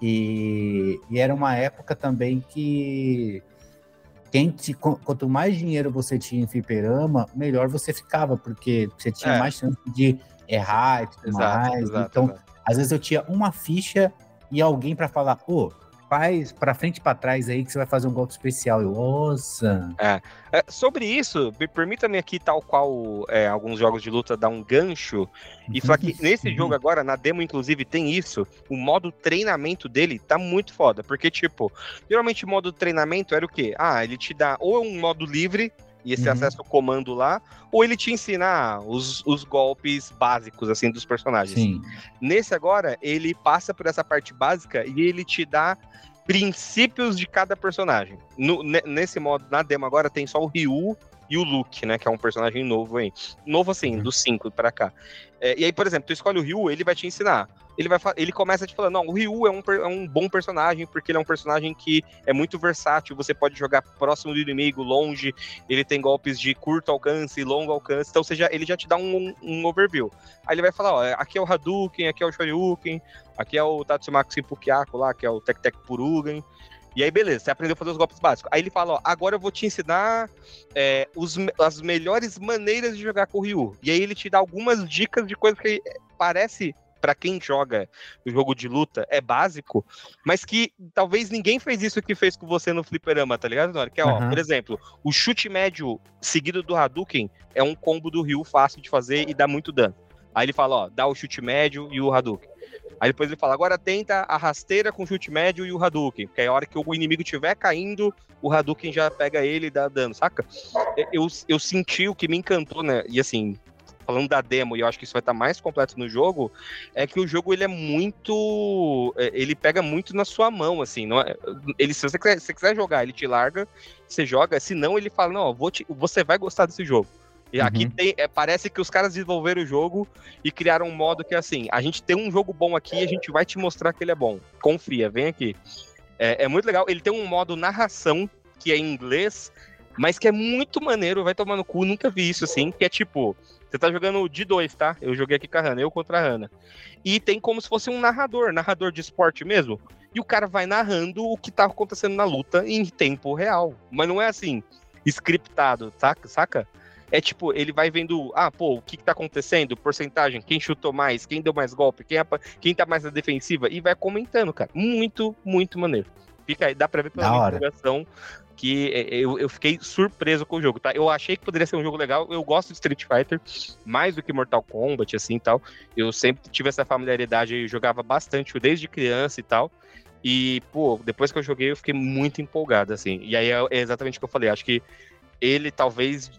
E, e era uma época também que quem te, quanto mais dinheiro você tinha em fliperama, melhor você ficava, porque você tinha é. mais chance de errar e tudo exato, mais. Exato, então, exato. às vezes eu tinha uma ficha e alguém para falar, ô, faz para frente e para trás aí que você vai fazer um golpe especial. Eu, nossa. É. é sobre isso, permita-me aqui, tal qual é, alguns jogos de luta, dar um gancho e falar que nesse jogo agora, na demo, inclusive, tem isso. O modo treinamento dele tá muito foda. Porque, tipo, geralmente o modo treinamento era o quê? Ah, ele te dá ou um modo livre, e esse uhum. acesso ao comando lá, ou ele te ensina os, os golpes básicos, assim, dos personagens. Sim. Nesse agora, ele passa por essa parte básica e ele te dá princípios de cada personagem. No, nesse modo, na demo agora, tem só o Ryu e o Luke, né? Que é um personagem novo aí. Novo assim, uhum. dos 5 para cá. É, e aí, por exemplo, tu escolhe o Ryu, ele vai te ensinar ele, vai, ele começa te falando, não, o Ryu é um, é um bom personagem, porque ele é um personagem que é muito versátil, você pode jogar próximo do inimigo, longe, ele tem golpes de curto alcance longo alcance, então já, ele já te dá um, um, overview. Aí ele vai falar, ó, aqui é o Hadouken, aqui é o Shoryuken, aqui é o Tatsumaki Pukiako lá, que é o Tek Tek Purugen, e aí, beleza, você aprendeu a fazer os golpes básicos. Aí ele fala, ó, agora eu vou te ensinar é, os, as melhores maneiras de jogar com o Ryu. E aí ele te dá algumas dicas de coisas que parece para quem joga o jogo de luta é básico, mas que talvez ninguém fez isso que fez com você no fliperama, tá ligado, Nora? Que é, ó, uhum. por exemplo, o chute médio seguido do Hadouken é um combo do Ryu fácil de fazer e dá muito dano. Aí ele fala, ó, dá o chute médio e o Hadouken. Aí depois ele fala, agora tenta a rasteira com chute médio e o Hadouken, que é a hora que o inimigo estiver caindo, o Hadouken já pega ele e dá dano, saca? Eu, eu senti o que me encantou, né? E assim, falando da demo, e eu acho que isso vai estar mais completo no jogo, é que o jogo ele é muito. É, ele pega muito na sua mão, assim. Não é, ele, se você quiser, se você quiser jogar, ele te larga, você joga, se não, ele fala, não, vou te, você vai gostar desse jogo. E aqui uhum. tem, é, parece que os caras desenvolveram o jogo e criaram um modo que é assim: a gente tem um jogo bom aqui, a gente vai te mostrar que ele é bom. Confia, vem aqui. É, é muito legal. Ele tem um modo narração que é em inglês, mas que é muito maneiro, vai tomar no cu, nunca vi isso assim, que é tipo, você tá jogando de dois, tá? Eu joguei aqui com a Hanna, eu contra a Hanna. E tem como se fosse um narrador, narrador de esporte mesmo. E o cara vai narrando o que tá acontecendo na luta em tempo real. Mas não é assim, scriptado, saca? saca? É tipo, ele vai vendo, ah, pô, o que, que tá acontecendo, porcentagem, quem chutou mais, quem deu mais golpe, quem, quem tá mais na defensiva, e vai comentando, cara. Muito, muito maneiro. Fica aí, dá pra ver pela divulgação que é, eu, eu fiquei surpreso com o jogo, tá? Eu achei que poderia ser um jogo legal. Eu gosto de Street Fighter mais do que Mortal Kombat, assim tal. Eu sempre tive essa familiaridade e jogava bastante desde criança e tal. E, pô, depois que eu joguei, eu fiquei muito empolgado, assim. E aí é, é exatamente o que eu falei. Acho que ele talvez.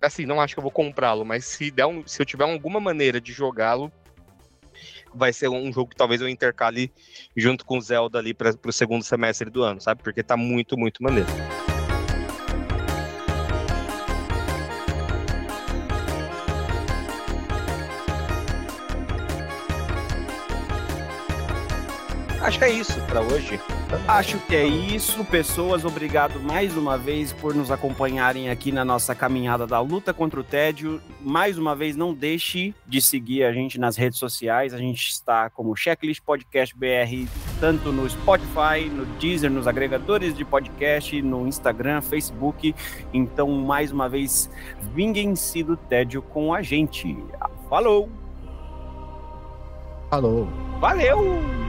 Assim, não acho que eu vou comprá-lo, mas se, der um, se eu tiver alguma maneira de jogá-lo, vai ser um jogo que talvez eu intercale junto com o Zelda ali para o segundo semestre do ano, sabe? Porque tá muito, muito maneiro. Acho que é isso para hoje. Acho que é isso, pessoas. Obrigado mais uma vez por nos acompanharem aqui na nossa caminhada da luta contra o tédio. Mais uma vez, não deixe de seguir a gente nas redes sociais. A gente está como Checklist Podcast BR, tanto no Spotify, no Deezer, nos agregadores de podcast, no Instagram, Facebook. Então, mais uma vez, vinguem-se do tédio com a gente. Falou! Falou! Valeu!